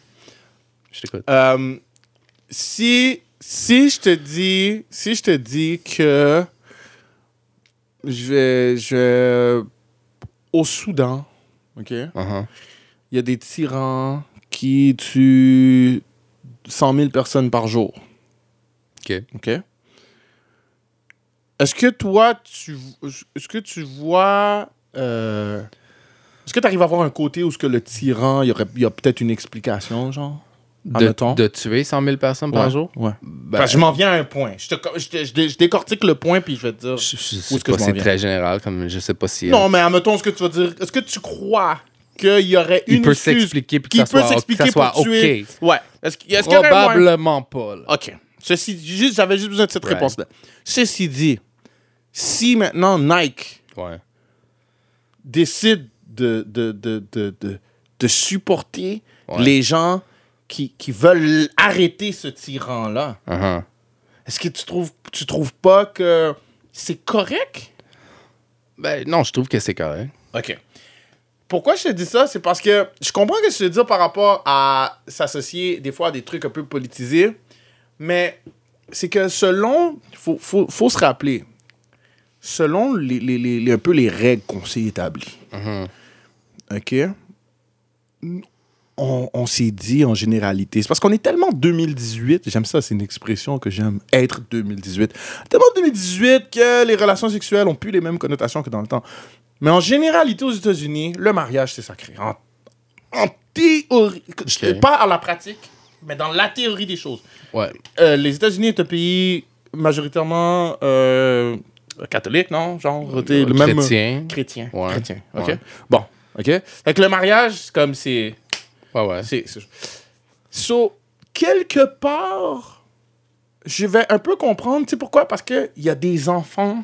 Je t'écoute. Euh, si, si je te dis si je te dis que je vais, je vais au Soudan, OK? Uh-huh. Il y a des tyrans qui tuent 100 000 personnes par jour. OK. OK? Est-ce que toi, tu, est-ce que tu vois... euh, est-ce que tu arrives à voir un côté où ce que le tyran, il y, aurait, il y a peut-être une explication, genre? De, de tuer 100 000 personnes par jour? Ouais. Ben, je m'en viens à un point. Je, te, je, te- je dé- je décortique le point, puis je vais te dire... je, sais que pas, c'est très général, comme je sais pas si... Non, mais admettons ce que tu vas dire. Est-ce que tu crois qu'il y aurait il une peut excuse s'expliquer puis que qui ça peut soit, s'expliquer que ça soit pour tuer... OK. Ouais. Est-ce qu'il y Probablement pas. là. OK. Ceci, juste, j'avais juste besoin de cette Right. réponse-là. Ceci dit, si maintenant Nike Ouais. décide de, de, de, de, de, de supporter Ouais. les gens qui, qui veulent arrêter ce tyran-là, Uh-huh. est-ce que tu trouves, tu trouves pas que c'est correct? Ben, non, je trouve que c'est correct. OK. Pourquoi je te dis ça? C'est parce que je comprends ce que je te dis par rapport à s'associer des fois à des trucs un peu politisés, mais c'est que selon, il faut, faut, faut se rappeler, selon les, les- les- les- un peu les règles qu'on s'est établies, OK? On, on s'est dit en généralité, c'est parce qu'on est tellement 2018, j'aime ça, c'est une expression que j'aime, être 2018. Tellement 2018 que les relations sexuelles ont plus les mêmes connotations que dans le temps. Mais en généralité, aux États-Unis, le mariage, c'est sacré. En, en théorie, Ok. pas à la pratique, mais dans la théorie des choses. Ouais. Euh, les États-Unis est un pays majoritairement euh, catholique, non? Genre, t'es le même. Chrétien. Chrétien. Ouais. Chrétien. OK. Ouais. Bon. OK. Fait que le mariage, c'est comme c'est. Ouais, ouais. c'est So, quelque part, je vais un peu comprendre. Tu sais pourquoi? Parce qu'il y a des enfants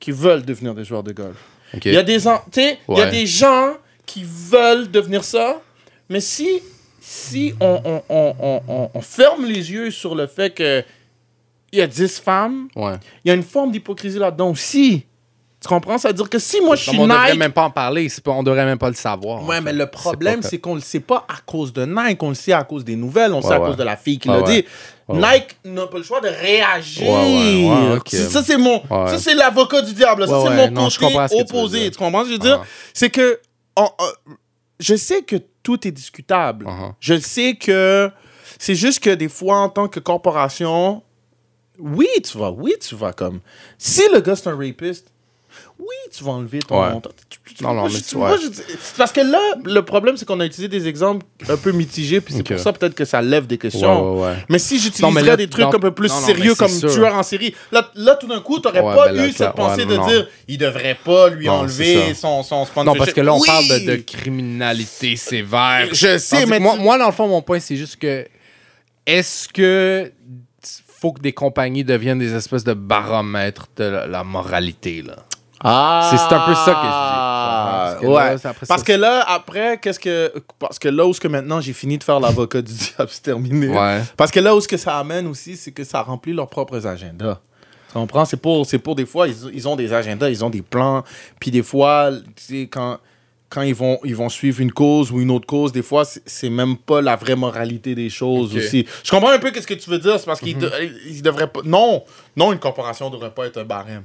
qui veulent devenir des joueurs de golf. Il y a des en- il y a Ouais. des gens qui veulent devenir ça, mais si si on, on, on, on, ferme les yeux sur le fait que il y a 10 femmes, Ouais. il y a une forme d'hypocrisie là-dedans aussi. Tu comprends? C'est-à-dire que si moi je suis Comme on devrait Nike, même pas en parler, on devrait même pas le savoir. Ouais, mais fait. le problème, c'est qu'on le sait pas à cause de Nike, on le sait à cause des nouvelles, on le sait Ouais, à cause de la fille qui Ouais, l'a dit. Nike n'a pas le choix de réagir. Ça, c'est mon. Ça, c'est l'avocat du diable. Ça, c'est mon non, côté tu opposé. Tu comprends je veux dire? Ah. C'est que. je sais que tout est discutable. Uh-huh. Je sais que. C'est juste que des fois, en tant que corporation, oui, tu vas, oui, tu vas comme. Si le gars, c'est un rapiste, oui, tu vas enlever ton. Ouais. tu- Non, non, mais tu- c'est Parce que là, le problème, c'est qu'on a utilisé des exemples un peu mitigés, puis c'est pour ça peut-être que ça lève des questions. Mais si j'utiliserais des trucs un peu plus sérieux comme tueur en série, là, là tout d'un coup, t'aurais pas ben eu cette pensée de dire il devrait pas lui enlever son, son. Non, parce que là, on parle de, criminalité sévère. Je sais, mais moi, dans le fond, mon point, c'est juste que est-ce que faut que des compagnies deviennent des espèces de baromètres de la, la moralité, là? Ah, C'est- un peu ça que je dis. Parce que ouais. là, après parce que là, après, qu'est-ce que. Parce que là où ce que maintenant j'ai fini de faire l'avocat du diable, c'est terminé. Ouais. Parce que là où ce que ça amène aussi, c'est que ça remplit leurs propres agendas. Tu comprends? C'est pour, c'est pour des fois, ils, ils ont des agendas, ils ont des plans. Puis des fois, tu sais, quand, quand ils, vont, ils vont suivre une cause ou une autre cause, des fois, c'est, même pas la vraie moralité des choses aussi. Je comprends un peu ce que tu veux dire. C'est parce qu'ils de- ils devraient pas. Non, non, une corporation devrait pas être un barème.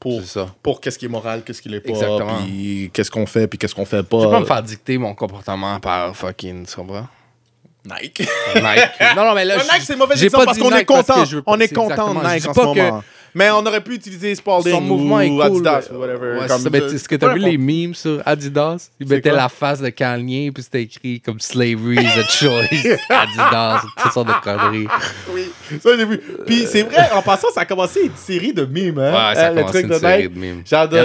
Pour, pour qu'est-ce qui est moral, qu'est-ce qui l'est pas, Exactement. puis qu'est-ce qu'on fait, puis qu'est-ce qu'on fait Je vais pas pas. me faire dicter mon comportement par fucking, tu comprends? Nike. Nike. non, non, mais là, Nike, c'est mauvais exemple pas parce qu'on est content. pas- On est content de Nike en pas ce moment. Mais on aurait pu utiliser Spalding Son mouvement est ou cool. Adidas ou whatever. Ouais, comme ça. Tu- ce que t'as vu les memes sur Adidas? Ils mettaient la face de Kanye, puis c'était écrit comme Slavery is a choice. Adidas, toutes sortes de conneries. Oui, ça j'ai vu. Puis c'est vrai, en passant, ça a commencé une série de mimes. Hein? Ouais, ça a le commencé truc une de série de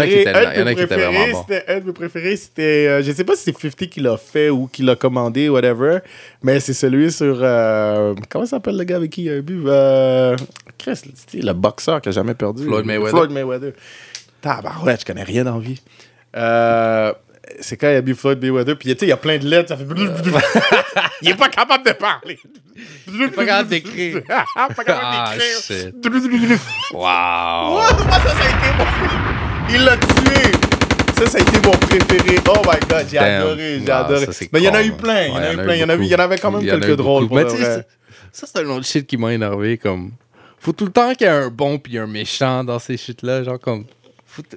y qui étaient- un y de mes préférés, c'était un de mes préférés, c'était, euh, je sais pas si c'est 50 qui l'a fait ou qui l'a commandé, whatever, mais c'est celui sur, euh, comment s'appelle le gars avec qui il a bu, euh, Chris, c'était le boxeur jamais perdu. Floyd Mayweather. Floyd Mayweather. Tabarouette, je connais rien dans la vie. Euh, c'est quand il a bu Floyd Mayweather, puis il y a plein de lettres, ça fait... il est pas capable de parler. Il est pas capable d'écrire. pas capable Ah, d'écrire. Wow. Ça, ça a été mon... Il l'a tué. Ça, ça a été mon préféré. Oh my god, j'ai adoré, j'ai Non, adoré. ça, Mais il y en a eu plein, il y en a eu plein. Il y en y avait quand même y quelques drôles. ça, c'est un autre shit qui m'a énervé. Comme, faut tout le temps qu'il y ait un bon puis un méchant dans ces shit-là. Genre, comme,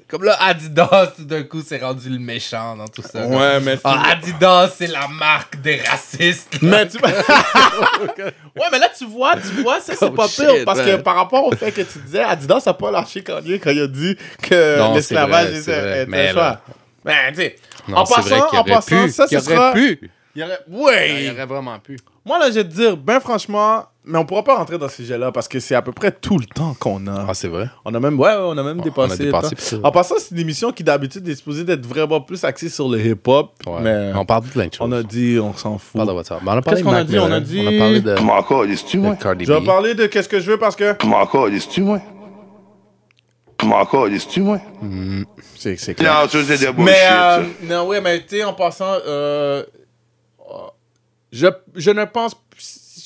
comme là, Adidas, tout d'un coup, c'est rendu le méchant dans tout ça. Ouais, mais Ah, Adidas, c'est la marque des racistes. là. Mais tu... ouais, mais là, tu vois, tu vois, ça, c'est Oh, pas shit, pire. Parce que par rapport au fait que tu disais, Adidas a pas lâché Kanye quand il a dit que l'esclavage était, un choix. Ben, tu sais, en passant, en passant, pu. ça, ce aurait sera... pu. Il y aurait... Il Ouais! aurait vraiment pu. Moi, là, je vais te dire, ben franchement, mais on pourra pas rentrer dans ce sujet-là parce que c'est à peu près tout le temps qu'on a. Ah, c'est vrai? On a même, ouais, ouais, on a même On- dépassé. on a dépassé, le pis ça- temps. En passant, c'est une émission qui d'habitude est supposée d'être vraiment plus axée sur le hip-hop, Ouais. mais On parle de plein de choses. on a dit, on s'en On fout. parle de WhatsApp. On a parlé Qu'est-ce de qu'on a dit? On a dit- On a parlé de, M'en calisses-tu, de moi? Je vais parler de qu'est-ce que je veux parce que M'en calisses-tu, moi? M'en calisses-tu, moi? c'est c'est clair. Non, ça, c'est de bullshit, Mais euh, non, ouais, mais tu sais, en passant, euh, je, je ne pense,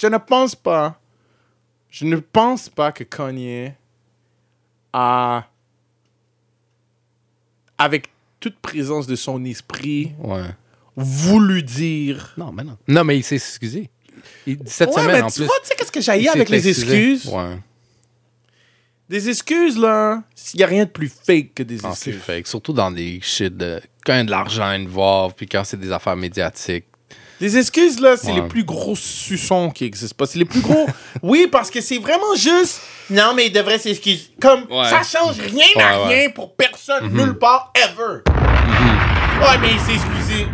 je ne pense pas, je ne pense pas que Kanye a, avec toute présence de son esprit, Ouais. voulu dire. Non, mais non. Non, mais il s'est excusé. Il- Cette ouais, semaine, mais en tu plus. vois, tu sais, qu'est-ce que j'ai avec les excusé. excuses? Ouais. Des excuses, là, il n'y a rien de plus fake que des Non, c'est excuses. fake. Surtout dans des shit de. Quand il y a de l'argent involved, puis quand c'est des affaires médiatiques. Les excuses, là, c'est Ouais. les plus gros suçons qui existent pas. C'est les plus gros. oui, parce que c'est vraiment juste. Non, mais il devrait s'excuser. Comme, Ouais. ça change rien à Ouais. Mhm. rien pour personne, nulle part, ever. Ouais, mais il s'est excusé.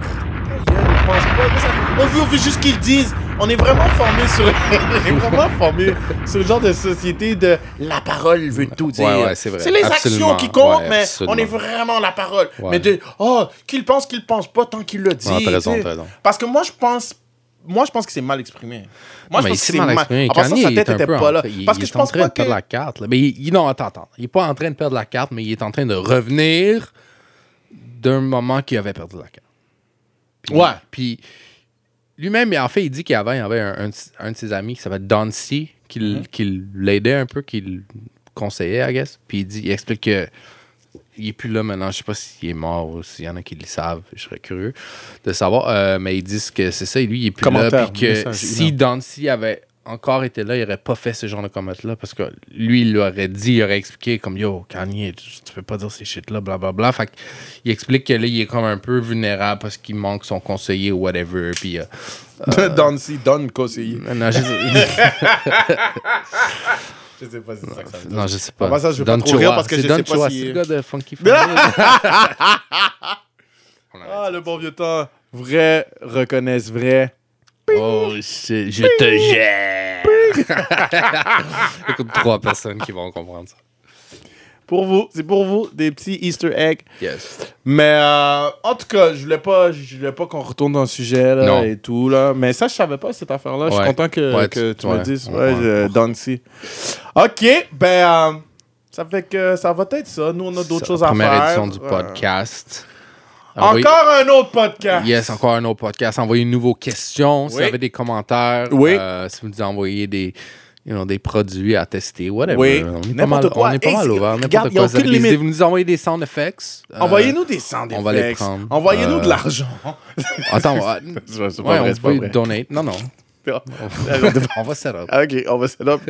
Pense pas ça- On veut, on veut juste qu'ils disent. On est vraiment formé sur. on est vraiment formé sur le genre de société de la parole veut tout dire. Ouais, ouais, c'est les Absolument. actions qui comptent, Ouais, mais on est vraiment la parole. Mais de. Oh, qu'il pense, qu'il pense pas tant qu'il le dit. Ouais, t'as raison. Parce que moi, je pense. Moi, je pense que c'est mal exprimé. Moi, je mais pense il que s'est c'est mal mal exprimé. En passant, Kanye, sa il tête est un était peu pas en là. train- il- Parce il que est je en pense train pas de perdre que. la carte. là. Mais il, non, attends, attends. Il est pas en train de perdre la carte, mais il est en train de revenir d'un moment qu'il avait perdu la carte. Puis- Ouais. Puis lui-même, en fait, il dit qu'avant, il y avait un, un de- un de ses amis qui s'appelle Don C, qui, l'aidait un peu, qui le conseillait, I guess. Puis il, dit, il explique que il est plus là maintenant. Je sais pas s'il est mort ou s'il y en a qui le savent. Je serais curieux de savoir. Euh, mais ils disent que c'est ça. Et lui, il est plus là. Puis que si Don C avait encore été là, il aurait pas fait ce genre de commentaires-là parce que lui, il l'aurait dit, il aurait expliqué comme Yo, Kanye, tu, tu peux pas dire ces shit-là, blablabla. Fait il explique que là, il est comme un peu vulnérable parce qu'il manque son conseiller ou whatever. Puis. euh, Don C, Don conseiller. non, je, Je sais pas si c'est ça que ça veut dire. non, je sais pas. je vais pas trop rire parce que je Don sais pas si- C'est le gars de Funky Family. Ah, le bon vieux temps. Vrai reconnaissent vrai. Oh shit, je te jette. Écoute, trois personnes qui vont comprendre ça. Pour vous, c'est pour vous, des petits Easter eggs. Yes. Mais euh, en tout cas, je voulais pas, je voulais pas qu'on retourne dans le sujet là, Non. et tout là. Mais ça, je savais pas cette affaire-là. Je suis Ouais. content que, Ouais, que tu- tu, me ouais. dises. Ouais, Ouais, je-. Ok, ben euh, ça fait que ça va être ça. Nous, on a d'autres choses à Première faire. édition du Ouais. podcast. Envoyez- Encore un autre podcast. Yes, encore un autre podcast. Envoyez-nous vos questions. Si vous avez des commentaires, Oui. euh, si vous nous envoyez des, you know, des produits à tester, whatever. Oui. On est pas mal, quoi. On est pas mal ouvert. regarde, quoi. Vous des vous nous envoyez des sound effects. euh, Envoyez-nous des sound on va les effects. prendre. Envoyez-nous Euh, de l'argent. Attends, C'est ouais, vrai, on peut donate. Non, non. on va set up. Ah, ok, on va set up.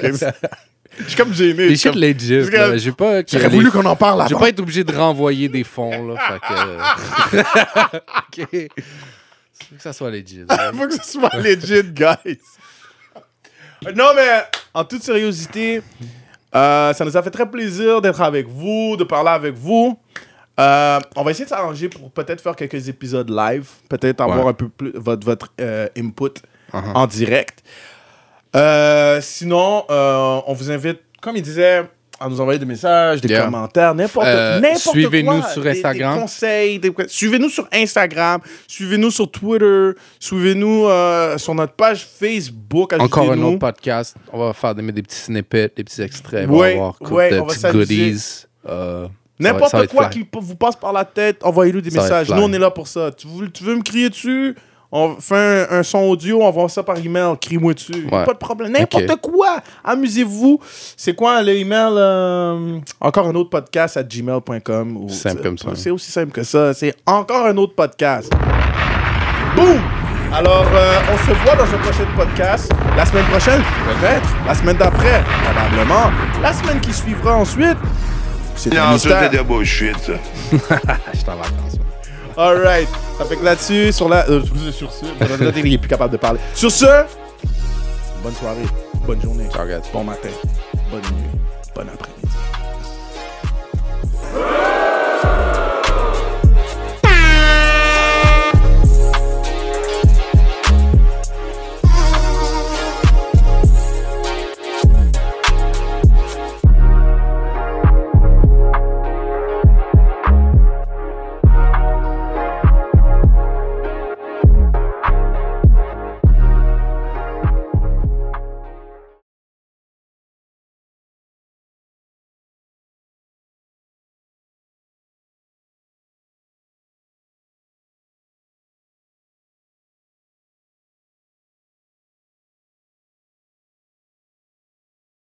Ça. Je suis comme gêné. Des je suis shit comme- legit. J'ai pas. J'aurais voulu qu'on en parle Je vais avant. pas être obligé de renvoyer des fonds, là. fait que... OK. Faut que ça soit legit. Faut que ce soit legit, guys. Non, mais en toute sérieuxité, euh, ça nous a fait très plaisir d'être avec vous, de parler avec vous. Euh, on va essayer de s'arranger pour peut-être faire quelques épisodes live, peut-être avoir Ouais. un peu plus votre, votre euh, input Uh-huh. en direct. Euh, sinon, euh, on vous invite, comme il disait, à nous envoyer des messages, des Yeah. commentaires, n'importe Euh, n'importe quoi. suivez-nous sur Instagram. Des conseils. des- Suivez-nous sur Instagram. Suivez-nous sur Twitter. Suivez-nous euh, sur notre page Facebook. Encore un autre podcast. On va faire des, des petits snippets, des petits extraits. Ouais, on va avoir de on petits goodies. Euh, N'importe quoi qui vous passe par la tête, envoyez-nous des Ça messages. Nous, on est là pour ça. Tu veux, tu veux me crier dessus? On fait un, un son audio, on envoie ça par email. Crie-moi dessus. Ouais. Pas de problème. N'importe quoi. Amusez-vous. C'est quoi le email? euh, encore un autre podcast à gmail.com. ou- Simple comme ça. C'est aussi simple que ça. C'est encore un autre podcast. Boum! Alors, euh, on se voit dans un prochain podcast. La semaine prochaine, peut-être. La semaine d'après, probablement. La semaine qui suivra ensuite, c'est un Non, mystère. c'est de bullshit, ça. Je suis en vacances. Alright. Ça fait que là-dessus, sur la. euh, sur ce, il est plus capable de parler. Sur ce, bonne soirée, bonne journée, bon matin, bonne nuit, bon après-midi.